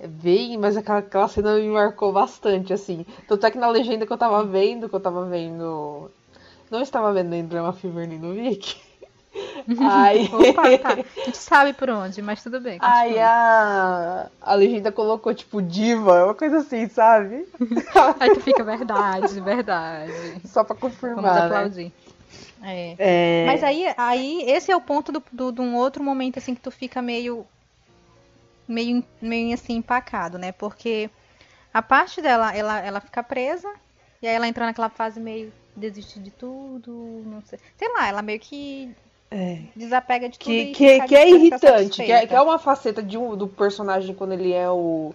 É bem. Mas aquela, aquela cena me marcou bastante, assim. Tanto é que na legenda que eu tava vendo, que eu tava vendo. Não estava vendo em Drama Fever nem no Vic. Aí. [LAUGHS] Opa, tá. A gente sabe por onde, mas tudo bem. Aí a, a legenda colocou, tipo, diva, uma coisa assim, sabe? [LAUGHS] Aí tu fica, verdade, verdade. Só pra Vamos confirmar. né? aplaudir. É. É... Mas aí, aí esse é o ponto do, do- de um outro momento assim que tu fica meio meio meio assim empacado, né? Porque a parte dela, ela ela fica presa e aí ela entra naquela fase meio desistir de tudo, não sei. Sei lá, ela meio que É. desapega de tudo Que, que, que é irritante, que é, que é uma faceta de um, do personagem quando ele é o,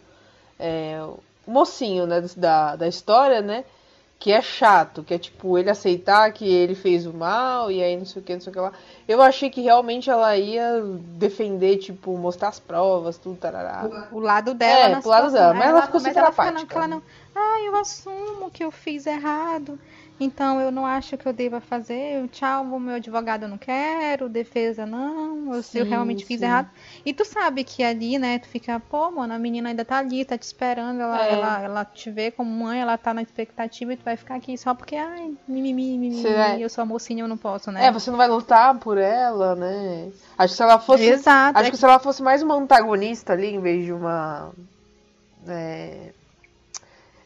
é, o mocinho né, da, da história, né? Que é chato, que é tipo ele aceitar que ele fez o mal e aí não sei o que, não sei o que lá. Eu achei que realmente ela ia defender, tipo, mostrar as provas, tudo, tarará. o lado dela É, pro lado dela, mas Aí ela ficou mas super ela fica apática. naquela não, ah, eu assumo que eu fiz errado. Então eu não acho que eu deva fazer. Eu, tchau, o meu advogado eu não quero, defesa não, eu, eu Sim, realmente fiz sim. errado. E tu sabe que ali, né, tu fica, pô, mano, a menina ainda tá ali, tá te esperando, ela, É. ela, ela te vê como mãe, ela tá na expectativa e tu vai ficar aqui só porque, ai, mimimi, mimimi, é- eu sou a mocinha, eu não posso, né? É, você não vai lutar por ela, né? Acho que se ela fosse. Exato. Acho é que se ela fosse mais uma antagonista ali, em vez de uma. é,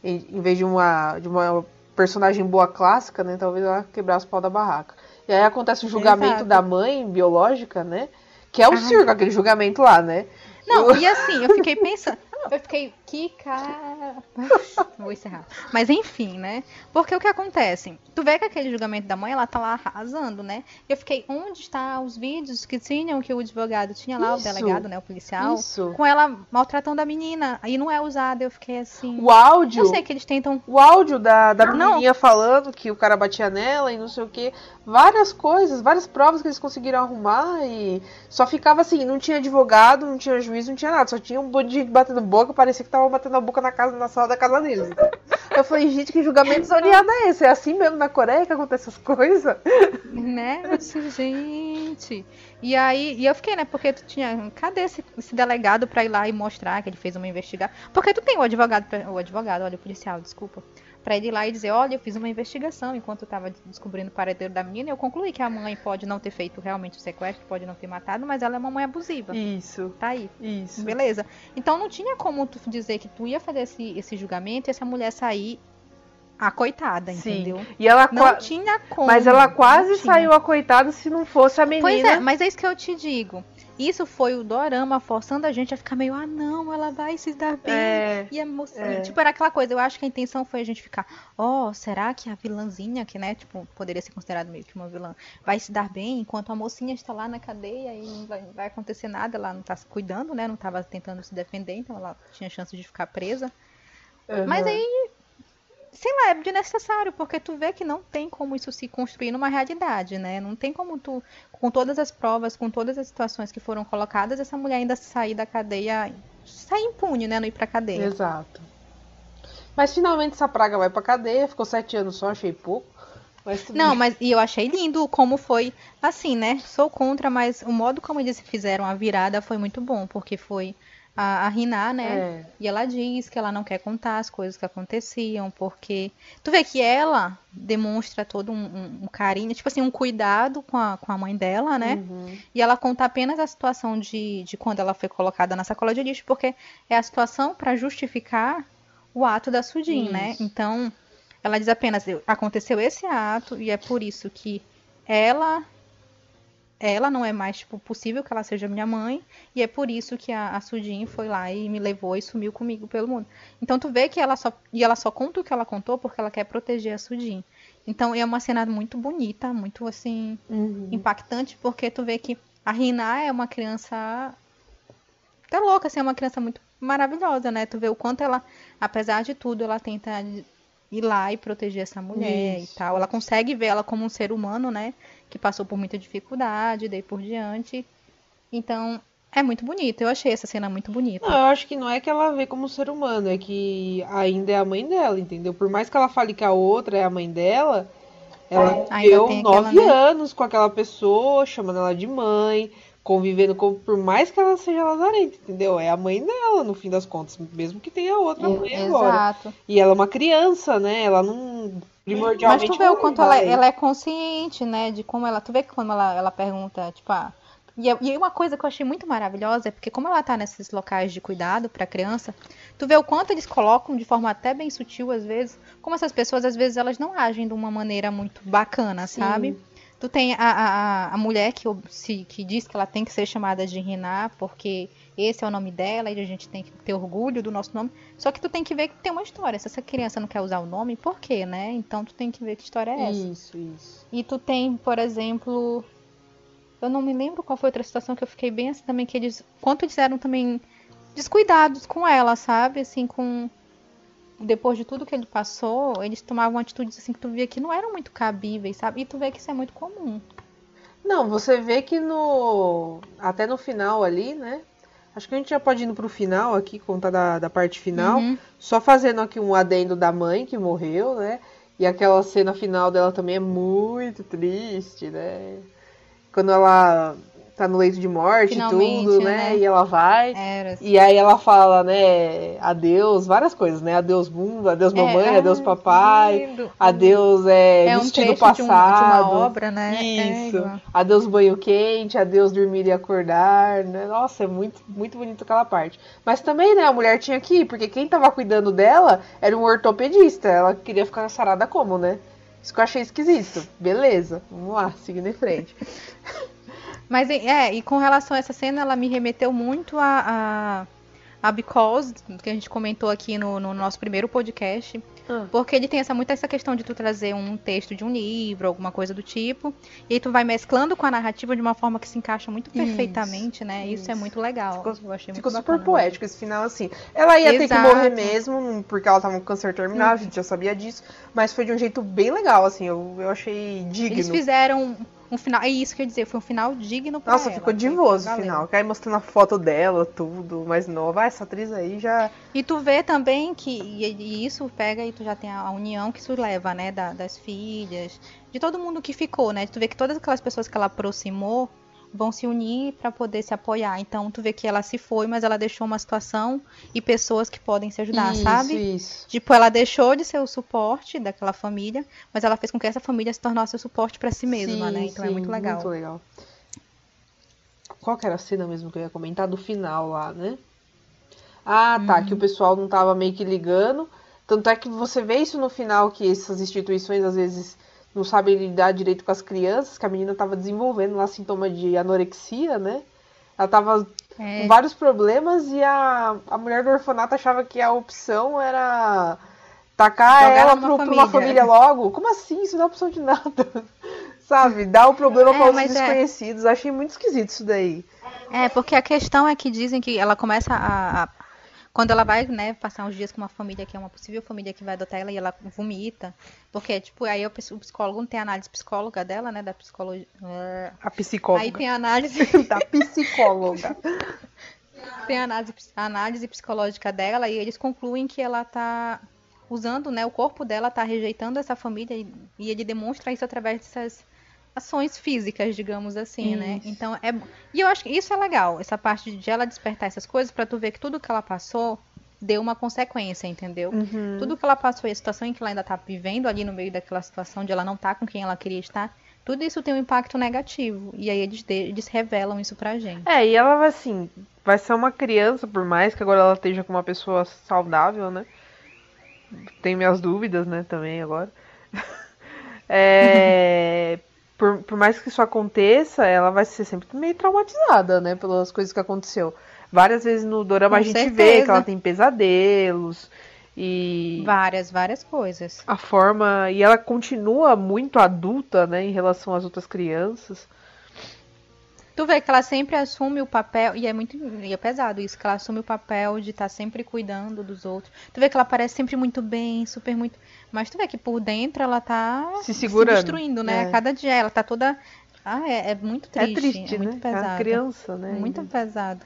em, em vez de uma, de uma personagem boa clássica, né? Talvez ela quebrasse o pau da barraca. E aí acontece o julgamento Exato. da mãe biológica, né? Que é o Ai. circo, aquele julgamento lá, né? Não, e assim, eu fiquei pensando. Eu fiquei, que cara. [LAUGHS] Vou encerrar. Mas enfim, né? Porque o que acontece? Tu vê que aquele julgamento da mãe, ela tá lá arrasando, né? Eu fiquei, onde está os vídeos que tinham que o advogado tinha lá, Isso. o delegado, né? O policial, Isso. com ela maltratando a menina. Aí não é usado. Eu fiquei assim. O áudio. Eu sei que eles tentam. O áudio da, da Não. menininha falando que o cara batia nela e não sei o que. Várias coisas, várias provas que eles conseguiram arrumar e só ficava assim, não tinha advogado, não tinha juiz, não tinha nada. Só tinha um monte de gente batendo boca, parecia que tava batendo a boca na casa, na sala da casa deles. Eu falei, gente, que julgamento zoneado é esse? É assim mesmo na Coreia que acontece essas coisas? Né? Disse, gente. E aí, e eu fiquei, né? Porque tu tinha. Cadê esse, esse delegado pra ir lá e mostrar que ele fez uma investigação? Porque tu tem o advogado, o advogado, olha, o policial, desculpa. Pra ele ir lá e dizer, olha, eu fiz uma investigação enquanto eu tava descobrindo o paradeiro da menina. e Eu concluí que a mãe pode não ter feito realmente o sequestro, pode não ter matado, mas ela é uma mãe abusiva. Isso, Tá aí. isso. Beleza. Então não tinha como tu dizer que tu ia fazer esse, esse julgamento e essa mulher sair a coitada, Sim. entendeu? E ela Não tinha como. Mas ela quase saiu a coitada se não fosse a menina. Pois é, mas é isso que eu te digo. Isso foi o dorama forçando a gente a ficar meio, ah não, ela vai se dar bem. É, E a moça, é. tipo, era aquela coisa, eu acho que a intenção foi a gente ficar, ó, será que a vilãzinha, que, né, tipo, poderia ser considerada meio que uma vilã, vai se dar bem enquanto a mocinha está lá na cadeia e não vai, vai acontecer nada, ela não tá se cuidando, né, não tava tentando se defender, então ela tinha chance de ficar presa. Aham. Mas aí, sei lá, é desnecessário, porque tu vê que não tem como isso se construir numa realidade, né? Não tem como tu, com todas as provas, com todas as situações que foram colocadas, essa mulher ainda sair da cadeia, sair impune, né? Não ir pra cadeia. Exato. Mas finalmente essa praga vai pra cadeia, ficou sete anos só, achei pouco. Mas tudo Não, mas e eu achei lindo como foi, assim, né? Sou contra, mas o modo como eles fizeram a virada foi muito bom, porque foi a, a Riná, né? É. E ela diz que ela não quer contar as coisas que aconteciam, porque tu vê que ela demonstra todo um, um- um carinho, tipo assim, um cuidado com a, com a mãe dela, né? Uhum. E ela conta apenas a situação de, de quando ela foi colocada na sacola de lixo, porque é a situação para justificar o ato da Sudin, né? Então, ela diz apenas, aconteceu esse ato e é por isso que ela ela não é mais tipo, possível que ela seja minha mãe e é por isso que a, a Sudin foi lá e me levou e sumiu comigo pelo mundo. Então tu vê que ela só e ela só conta o que ela contou porque ela quer proteger a Sudin. Então é uma cena muito bonita, muito assim Uhum. impactante porque tu vê que a Rina é uma criança tá louca, assim, é uma criança muito maravilhosa, né? Tu vê o quanto ela, apesar de tudo, ela tenta ir lá e proteger essa mulher Isso. e tal. Ela consegue ver ela como um ser humano, né? Que passou por muita dificuldade, daí por diante. Então, é muito bonito. Eu achei essa cena muito bonita. Não, eu acho que não é que ela vê como ser humano, é que ainda é a mãe dela, entendeu? Por mais que ela fale que a outra é a mãe dela, ela tem aquela, nove né? anos com aquela pessoa, chamando ela de mãe, convivendo com. Por mais que ela seja lazarenta, entendeu? É a mãe dela, no fim das contas, mesmo que tenha outra mãe agora. Exato. E ela é uma criança, né? Ela não. Primordialmente. Mas tu vê o quanto ela, vai. ela é consciente, né? De como ela. Tu vê que quando ela, ela pergunta, tipo, ah. E, é- e uma coisa que eu achei muito maravilhosa é porque, como ela tá nesses locais de cuidado pra criança, tu vê o quanto eles colocam de forma até bem sutil, às vezes, como essas pessoas, às vezes, elas não agem de uma maneira muito bacana, Sim. sabe? Tu tem a, a, a- mulher que, se, que diz que ela tem que ser chamada de Riná, porque esse é o nome dela e a gente tem que ter orgulho do nosso nome. Só que tu tem que ver que tem uma história. Se essa criança não quer usar o nome, por quê, né? Então tu tem que ver que história é essa. Isso, isso. E tu tem, por exemplo. Eu não me lembro qual foi outra situação que eu fiquei bem assim também, que eles. Quanto eles eram também descuidados com ela, sabe? Assim, com. Depois de tudo que ele passou, eles tomavam atitudes assim que tu via que não eram muito cabíveis, sabe? E tu vê que isso é muito comum. Não, você vê que no. Até no final ali, né? Acho que a gente já pode ir pro final aqui, contar da, da parte final. Uhum. Só fazendo aqui um adendo da mãe que morreu, né? E aquela cena final dela também é muito triste, né? Quando ela tá no leito de morte e Finalmente, tudo, né? né? E ela vai. Era. E aí ela fala, né? Adeus, várias coisas, né? Adeus mundo, adeus mamãe, É, adeus ai, papai. lindo. Adeus é, É um vestido trecho de, um- de passado. uma obra, né? É Isso. igual. adeus banho quente, adeus dormir e acordar, né? Nossa, é muito, muito bonito aquela parte. Mas também, né, a mulher tinha que ir, porque quem tava cuidando dela era um ortopedista. Ela queria ficar sarada como, né? Isso que eu achei esquisito. Beleza, vamos lá, seguindo em frente. [LAUGHS] Mas é, e com relação a essa cena, ela me remeteu muito a, a, a Because, que a gente comentou aqui no, no nosso primeiro podcast. Ah. Porque ele tem essa, muito essa questão de tu trazer um texto de um livro, alguma coisa do tipo, e aí tu vai mesclando com a narrativa de uma forma que se encaixa muito Isso, perfeitamente, né? Isso, é isso. muito legal. Ficou- eu achei Ficou super bacana. poético esse final, assim. Ela ia ter que Exato. morrer mesmo, porque ela tava com câncer terminal, a gente já sabia disso. Mas foi de um jeito bem legal, assim. Eu, eu achei digno. Eles fizeram um final. É isso que eu ia dizer, foi um final digno pra Nossa, ela. ficou divoso o final. Aí mostrando a foto dela, tudo, mais nova. Ah, essa atriz aí já. E tu vê também que e, e isso pega e tu já tem a, a união que isso leva, né, da- das filhas, de todo mundo que ficou, né? Tu vê que todas aquelas pessoas que ela aproximou vão se unir pra poder se apoiar. Então tu vê que ela se foi, mas ela deixou uma situação e pessoas que podem se ajudar, isso, sabe? Isso. Tipo, ela deixou de ser o suporte daquela família, mas ela fez com que essa família se tornasse o suporte pra si mesma, Sim, né? Então é sim, muito legal. Muito legal. Qual que era a cena mesmo que eu ia comentar? Do final lá, né? Ah, tá. Uhum. Que o pessoal não tava meio que ligando. Tanto é que você vê isso no final, que essas instituições às vezes não sabem lidar direito com as crianças, que a menina tava desenvolvendo lá sintoma de anorexia, né? Ela tava É, com vários problemas e a, a mulher do orfanato achava que a opção era tacar Jogar ela pra uma família. logo. Como assim? Isso não é opção de nada. [LAUGHS] Sabe? Dá o problema É, para os é- desconhecidos. Achei muito esquisito isso daí. É, porque a questão é que dizem que ela começa a- Quando ela vai, né, passar uns dias com uma família que é uma possível família que vai adotar ela e ela vomita. Porque, tipo, aí o ps- o psicólogo não tem análise psicóloga dela, né, da psicologia. A psicóloga. Aí tem a análise, [LAUGHS] Da psicóloga. [LAUGHS] tem a análise, a análise psicológica dela e eles concluem que ela tá usando, né, o corpo dela tá rejeitando essa família e, e ele demonstra isso através dessas ações físicas, digamos assim, né? Isso. Então é e eu acho que isso é legal, essa parte de ela despertar essas coisas pra tu ver que tudo que ela passou deu uma consequência, entendeu? Uhum. Tudo que ela passou e a situação em que ela ainda tá vivendo ali no meio daquela situação de ela não tá com quem ela queria estar, tudo isso tem um impacto negativo. E aí eles, de- eles revelam isso pra gente. É, e ela vai assim, vai ser uma criança, por mais que agora ela esteja com uma pessoa saudável, né? Tenho minhas dúvidas, né, também agora. [LAUGHS] É, por, por mais que isso aconteça, ela vai ser sempre meio traumatizada, né, pelas coisas que aconteceu. Várias vezes no dorama Com a gente vê certeza. que ela tem pesadelos e Várias, várias coisas. a forma e ela continua muito adulta, né, em relação às outras crianças. Tu vê que ela sempre assume o papel, e é muito e é pesado isso, que ela assume o papel de estar sempre cuidando dos outros. Tu vê que ela parece sempre muito bem, super muito. Mas tu vê que por dentro ela tá Se segurando, destruindo, né? é. A cada dia ela tá toda. Ah, é, é muito triste. é triste, é muito né? pesado. É uma criança, né? Muito pesado.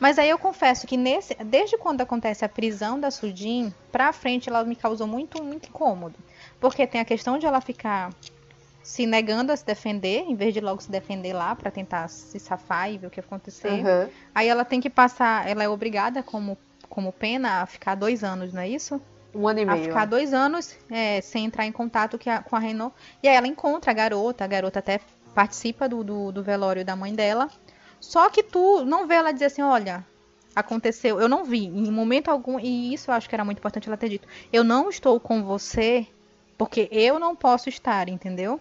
Mas aí eu confesso que nesse, desde quando acontece a prisão da Sudin, pra frente ela me causou muito, muito incômodo. Porque tem a questão de ela ficar se negando a se defender, em vez de logo se defender lá pra tentar se safar e ver o que ia acontecer. Aham. Aí ela tem que passar, ela é obrigada como, como pena a ficar dois anos, não é isso? Um ano e a meio. ficar ó. dois anos é, sem entrar em contato a- com a Renault. E aí ela encontra a garota, a garota até participa do, do, do velório da mãe dela. Só que tu não vê ela dizer assim, olha, aconteceu, eu não vi em momento algum, e isso eu acho que era muito importante ela ter dito. Eu não estou com você porque eu não posso estar, entendeu?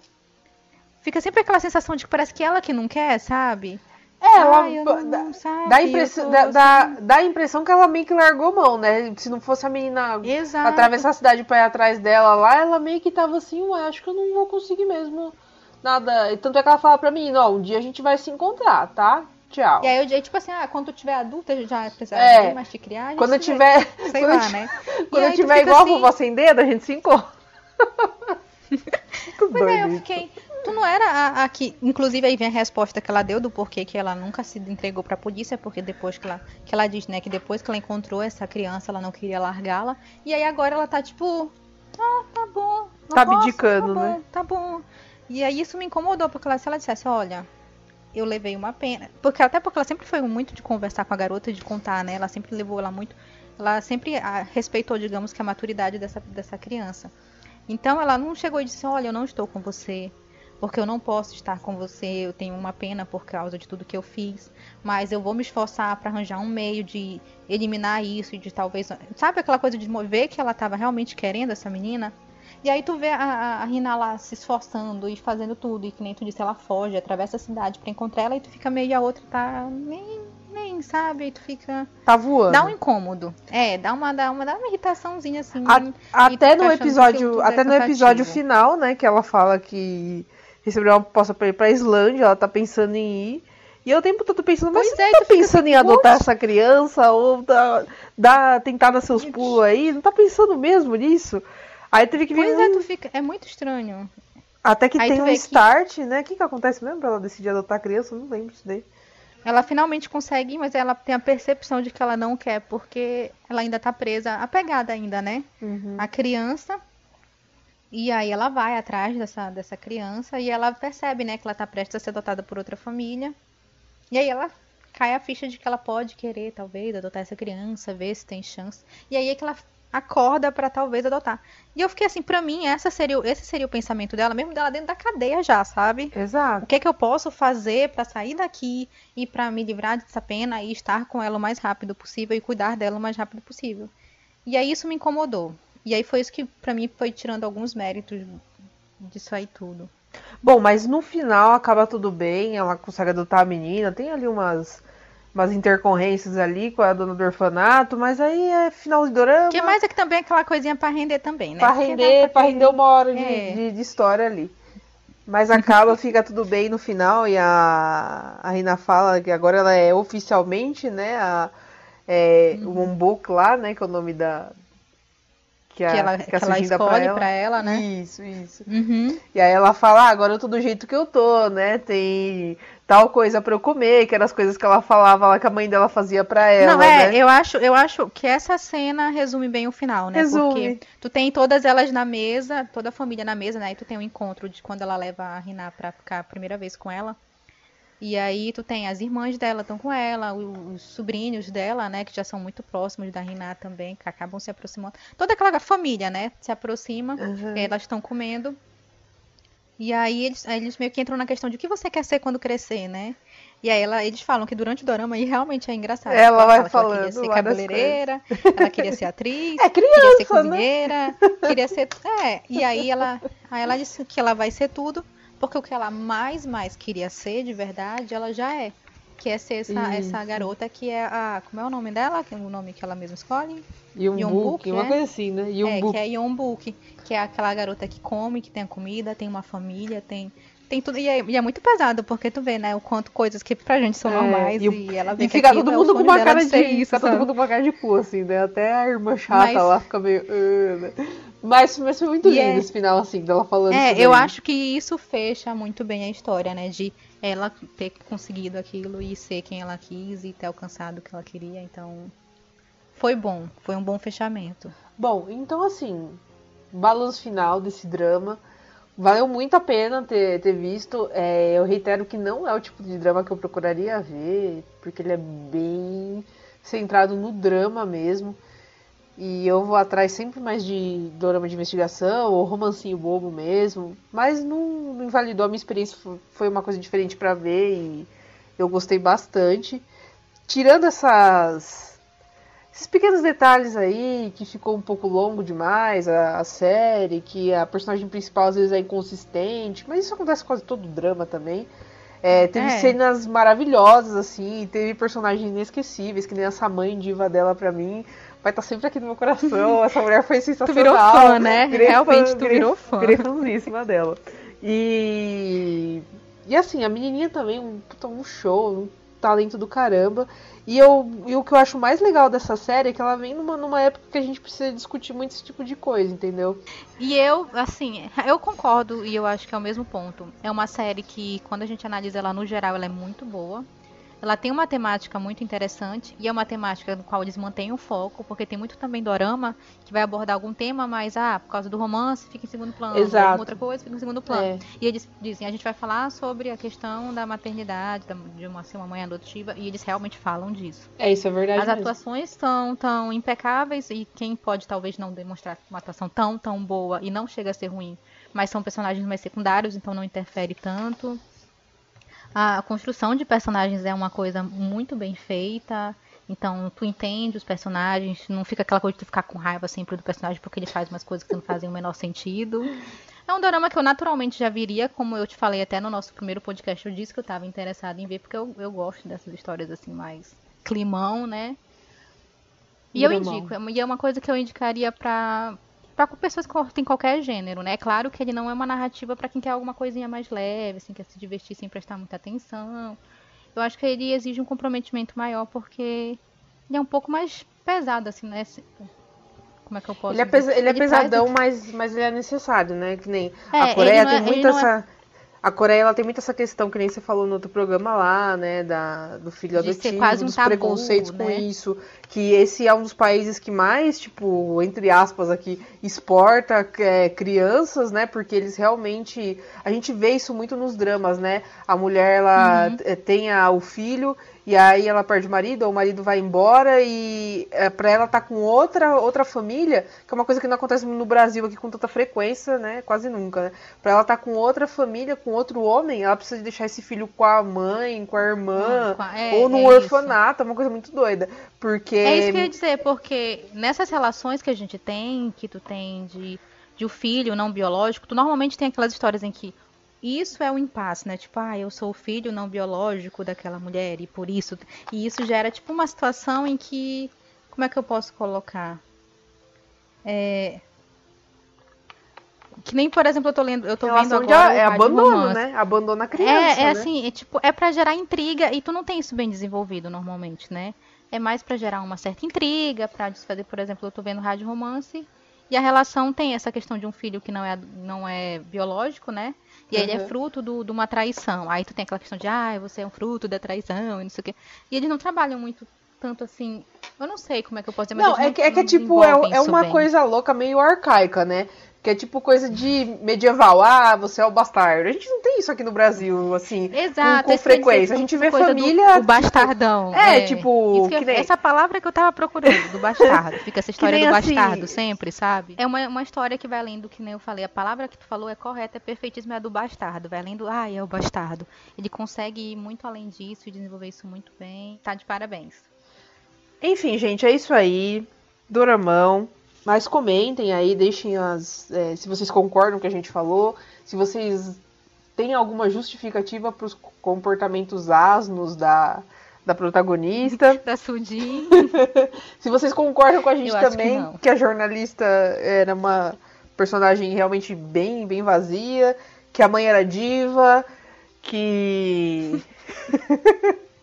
Fica sempre aquela sensação de que parece que ela que não quer, sabe? É, ela Ai, eu dá, sabe, dá, a eu impressão, tô dá, dá, assim. dá a impressão que ela meio que largou mão, né? Se não fosse a menina Exato. atravessar a cidade pra ir atrás dela lá, ela meio que tava assim, ué, acho que eu não vou conseguir mesmo nada. E Tanto é que ela fala pra mim, ó, um dia a gente vai se encontrar, tá? Tchau. E aí eu digo, tipo assim, ah, quando tu tiver adulta, já precisar É. mais te criar. Quando eu tiver. [LAUGHS] Sei quando eu lá, né? [LAUGHS] Quando eu tiver igual assim, a vovó sem dedo, a gente se encontra. [LAUGHS] Pois é, eu fiquei. Tu não era a, a que. Inclusive aí vem a resposta que ela deu do porquê que ela nunca se entregou pra polícia, porque depois que ela. Que ela diz, né, que depois que ela encontrou essa criança, ela não queria largá-la. E aí agora ela tá tipo. Ah, tá bom. Tá posso, abdicando, tá bom, né? Tá bom. E aí isso me incomodou, porque ela, se ela dissesse, olha. Eu levei uma pena. Porque até porque ela sempre foi muito de conversar com a garota, de contar, né? Ela sempre levou ela muito. Ela sempre ah, respeitou, digamos, que a maturidade dessa, dessa criança. Então ela não chegou e disse: Olha, eu não estou com você, porque eu não posso estar com você, eu tenho uma pena por causa de tudo que eu fiz, mas eu vou me esforçar para arranjar um meio de eliminar isso e de talvez. Sabe aquela coisa de ver que ela estava realmente querendo essa menina? E aí tu vê a, a, Rina lá se esforçando e fazendo tudo, e que nem tu disse, ela foge, atravessa a cidade para encontrar ela, e tu fica meio e a outra tá nem, nem, sabe? E tu fica. Tá voando. Dá um incômodo. É, dá uma, dá uma, dá uma irritaçãozinha assim. A- e até no episódio, tudo é até no episódio final, né, que ela fala que recebeu uma proposta pra ir pra Islândia, ela tá pensando em ir. E eu o tempo todo pensando, mas Pois você é, não tá pensando em adotar essa criança ou dar, dar, tentar dar seus pulos aí? Não tá pensando mesmo nisso? Aí teve que vir Pois é, um- tu fica. É muito estranho. Até que Aí tem um vê que- start, né? O que, que acontece mesmo pra ela decidir adotar a criança? Eu não lembro disso daí. Ela finalmente consegue, mas ela tem a percepção de que ela não quer, porque ela ainda tá presa, apegada ainda, né? A criança. E aí ela vai atrás dessa, dessa criança e ela percebe, né, que ela tá prestes a ser adotada por outra família. E aí ela cai a ficha de que ela pode querer, talvez, adotar essa criança, ver se tem chance. E aí é que ela acorda pra talvez adotar. E eu fiquei assim, pra mim, essa seria, o- esse seria o pensamento dela, mesmo dela dentro da cadeia já, sabe? O Exato. que é que eu posso fazer pra sair daqui e pra me livrar dessa pena e estar com ela o mais rápido possível e cuidar dela o mais rápido possível. E aí isso me incomodou. E aí foi isso que pra mim foi tirando alguns méritos disso aí tudo. Bom, mas no final acaba tudo bem, ela consegue adotar a menina, tem ali umas, umas intercorrências ali com a dona do orfanato, mas aí é final de dorama. Que mais é que também é aquela coisinha pra render também, né? Pra Porque render, pra render uma hora de, É. de, de história ali. Mas acaba, [LAUGHS] fica tudo bem no final e a, a Rina fala que agora ela é oficialmente, né, a, é, Uhum. o Ombok lá, né, que é o nome da... Que, a, que ela, que que ela escolhe pra ela, né? Isso, isso. Uhum. E aí ela fala, ah, agora eu tô do jeito que eu tô, né, tem tal coisa pra eu comer, que eram as coisas que ela falava lá que a mãe dela fazia pra ela, Não, é, né? eu acho, eu acho que essa cena resume bem o final, né? Resume. Porque tu tem todas elas na mesa, toda a família na mesa, né? E tu tem o encontro de quando ela leva a Rina pra ficar a primeira vez com ela. E aí tu tem as irmãs dela estão com ela, os sobrinhos dela, né, que já são muito próximos da Rina também, que acabam se aproximando. Toda aquela família, né, se aproxima, Uhum. elas estão comendo. E aí eles, aí eles meio que entram na questão de o que você quer ser quando crescer, né? E aí ela, eles falam que durante o dorama, e realmente é engraçado. Ela vai fala que ela queria falando ser cabeleireira, ela queria ser atriz, [LAUGHS] É queria ser criança, né? cozinheira, queria ser. É, e aí ela, aí ela disse que ela vai ser tudo, porque o que ela mais, mais queria ser de verdade, ela já é. Que é ser essa, essa garota que é a. Como é o nome dela? Que é O nome que ela mesma escolhe? E book, uma né? coisa assim, né? E um é, que é Yeonbuk, que é aquela garota que come, que tem a comida, tem uma família, tem. Tem tudo. E é, e é muito pesado, porque tu vê, né, o quanto coisas que pra gente são É, normais e e, o- ela vê E que fica aquilo todo é mundo com uma cara de, ser isso, fica todo mundo com uma cara de cu, assim, né? Até a irmã chata Mas- lá fica meio. "Ah", né? Mas, mas foi muito lindo é- esse final, assim, dela falando É, eu daí. acho que isso fecha muito bem a história, né? De ela ter conseguido aquilo e ser quem ela quis e ter alcançado o que ela queria. Então, foi bom. Foi um bom fechamento. Bom, então assim, balanço final desse drama. Valeu muito a pena ter, ter visto. É, eu reitero que não é o tipo de drama que eu procuraria ver, porque ele é bem centrado no drama mesmo. E eu vou atrás sempre mais de drama de investigação ou romancinho bobo mesmo. Mas não, não invalidou a minha experiência, fo- foi uma coisa diferente pra ver e eu gostei bastante. Tirando essas esses pequenos detalhes aí, que ficou um pouco longo demais a, a série, que a personagem principal às vezes é inconsistente, mas isso acontece com quase todo drama também. É, teve É. cenas maravilhosas, assim, teve personagens inesquecíveis, que nem essa mãe diva dela pra mim. Vai estar sempre aqui no meu coração. Essa mulher foi sensacional. virou fã, né? Virei Realmente, tu virou fã. Virei fãzíssima dela. E. E assim, a menininha também, um, puta, um show, um talento do caramba. E, eu, e o que eu acho mais legal dessa série é que ela vem numa, numa época que a gente precisa discutir muito esse tipo de coisa, entendeu? E eu, assim, eu concordo e eu acho que é o mesmo ponto. É uma série que, quando a gente analisa ela no geral, ela é muito boa. Ela tem uma temática muito interessante e é uma temática no qual eles mantêm o foco, porque tem muito também dorama que vai abordar algum tema, mas ah, por causa do romance fica em segundo plano, Exato. outra coisa fica em segundo plano. É. E eles dizem, a gente vai falar sobre a questão da maternidade, da- de uma, ser uma mãe adotiva, e eles realmente falam disso. É, isso é verdade. As mesmo. atuações são tão impecáveis e quem pode talvez não demonstrar uma atuação tão, tão boa e não chega a ser ruim, mas são personagens mais secundários, então não interfere tanto. A construção de personagens é uma coisa muito bem feita. Então, tu entende os personagens, não fica aquela coisa de tu ficar com raiva sempre do personagem porque ele faz umas coisas que não fazem o menor sentido. É um drama que eu naturalmente já viria, como eu te falei até no nosso primeiro podcast, eu disse que eu estava interessada em ver, porque eu, eu gosto dessas histórias assim, mais climão, né? E eu indico, e é uma coisa que eu indicaria pra, pra pessoas que curtem qualquer gênero, né? É claro que ele não é uma narrativa pra quem quer alguma coisinha mais leve, assim, quer se divertir sem prestar muita atenção. Eu acho que ele exige um comprometimento maior porque ele é um pouco mais pesado, assim, né? Como é que eu posso Ele é, dizer? pesa- ele é traz pesadão, mas, mas ele é necessário, né? Que nem É, a Coreia ele é- tem ele não é- essa. A Coreia ela tem muito essa questão, que nem você falou no outro programa lá, né? Da, do filho De adotivo, quase um dos tabu, preconceitos com né? isso. Que esse é um dos países que mais, tipo, entre aspas aqui, exporta é, crianças, né? Porque eles realmente. A gente vê isso muito nos dramas, né? A mulher, ela Uhum. tem a- o filho. E aí ela perde o marido, ou o marido vai embora e é, pra ela tá com outra outra família, que é uma coisa que não acontece no Brasil aqui com tanta frequência, né? Quase nunca, né? Pra ela tá com outra família, com outro homem, ela precisa deixar esse filho com a mãe, com a irmã, a- é, ou num é orfanato, é uma coisa muito doida. Porque É isso que eu ia dizer, porque nessas relações que a gente tem, que tu tem de, de um filho não biológico, tu normalmente tem aquelas histórias em que isso é o impasse, né? Tipo, ah, eu sou o filho não biológico daquela mulher e por isso. E isso gera, tipo, uma situação em que. Como é que eu posso colocar? É. Que nem, por exemplo, eu tô lendo, eu tô vendo relação de agora. é abandono, né? Abandona a criança, É, é né? assim, é tipo, é para gerar intriga e tu não tem isso bem desenvolvido normalmente, né? É mais pra gerar uma certa intriga, pra desfazer, por exemplo, eu tô vendo rádio romance e a relação tem essa questão de um filho que não é não é biológico, né? E aí ele é Uhum. fruto do- de uma traição. Aí tu tem aquela questão de, ah, você é um fruto da traição e não sei o quê. E eles não trabalham muito tanto assim. Eu não sei como é que eu posso dizer, mas Não, é que, é que é não tipo, é, é uma bem. coisa louca, meio arcaica, né? Que é tipo coisa de medieval. Ah, você é o bastardo. A gente não tem isso aqui no Brasil, assim, Exato, com, com dizer, frequência. A gente vê coisa do- família. O bastardão. É, tipo, Isso que que nem- Essa palavra que eu tava procurando, do bastardo. [LAUGHS] Fica essa história do assim- bastardo sempre, sabe? É uma, uma história que vai além do que nem eu falei. A palavra que tu falou é correta, é perfeitíssima, é a do bastardo. Vai além do, ai, é o bastardo. Ele consegue ir muito além disso e desenvolver isso muito bem. Tá de parabéns. Enfim, gente, é isso aí. Doramão. Mas comentem aí, deixem as. é, se vocês concordam com o que a gente falou. Se vocês têm alguma justificativa para os comportamentos asnos da, da protagonista. [LAUGHS] Da Sudin. [LAUGHS] Se vocês concordam com a gente Eu que também, não. que, a jornalista era uma personagem realmente bem, bem vazia, que a mãe era diva, que.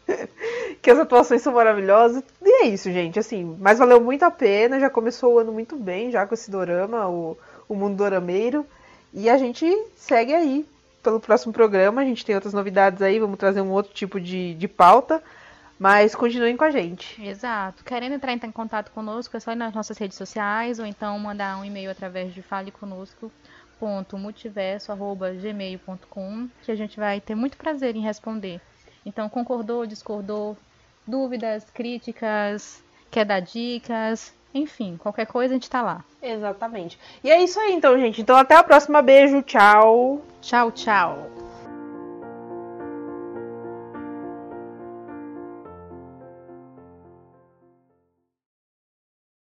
[LAUGHS] que as atuações são maravilhosas. E é isso, gente. Assim, mas valeu muito a pena. Já começou o ano muito bem, já com esse dorama, o, o mundo dorameiro. E a gente segue aí pelo próximo programa. A gente tem outras novidades aí, vamos trazer um outro tipo de, de pauta. Mas continuem com a gente. Exato. Querendo entrar em contato conosco, é só ir nas nossas redes sociais ou então mandar um e-mail através de faleconosco.multiverso.gmail.com que a gente vai ter muito prazer em responder. Então, concordou, discordou, dúvidas, críticas, quer dar dicas, enfim, qualquer coisa a gente tá lá. Exatamente. E é isso aí, então, gente. Então, até a próxima. Beijo. Tchau. Tchau, tchau.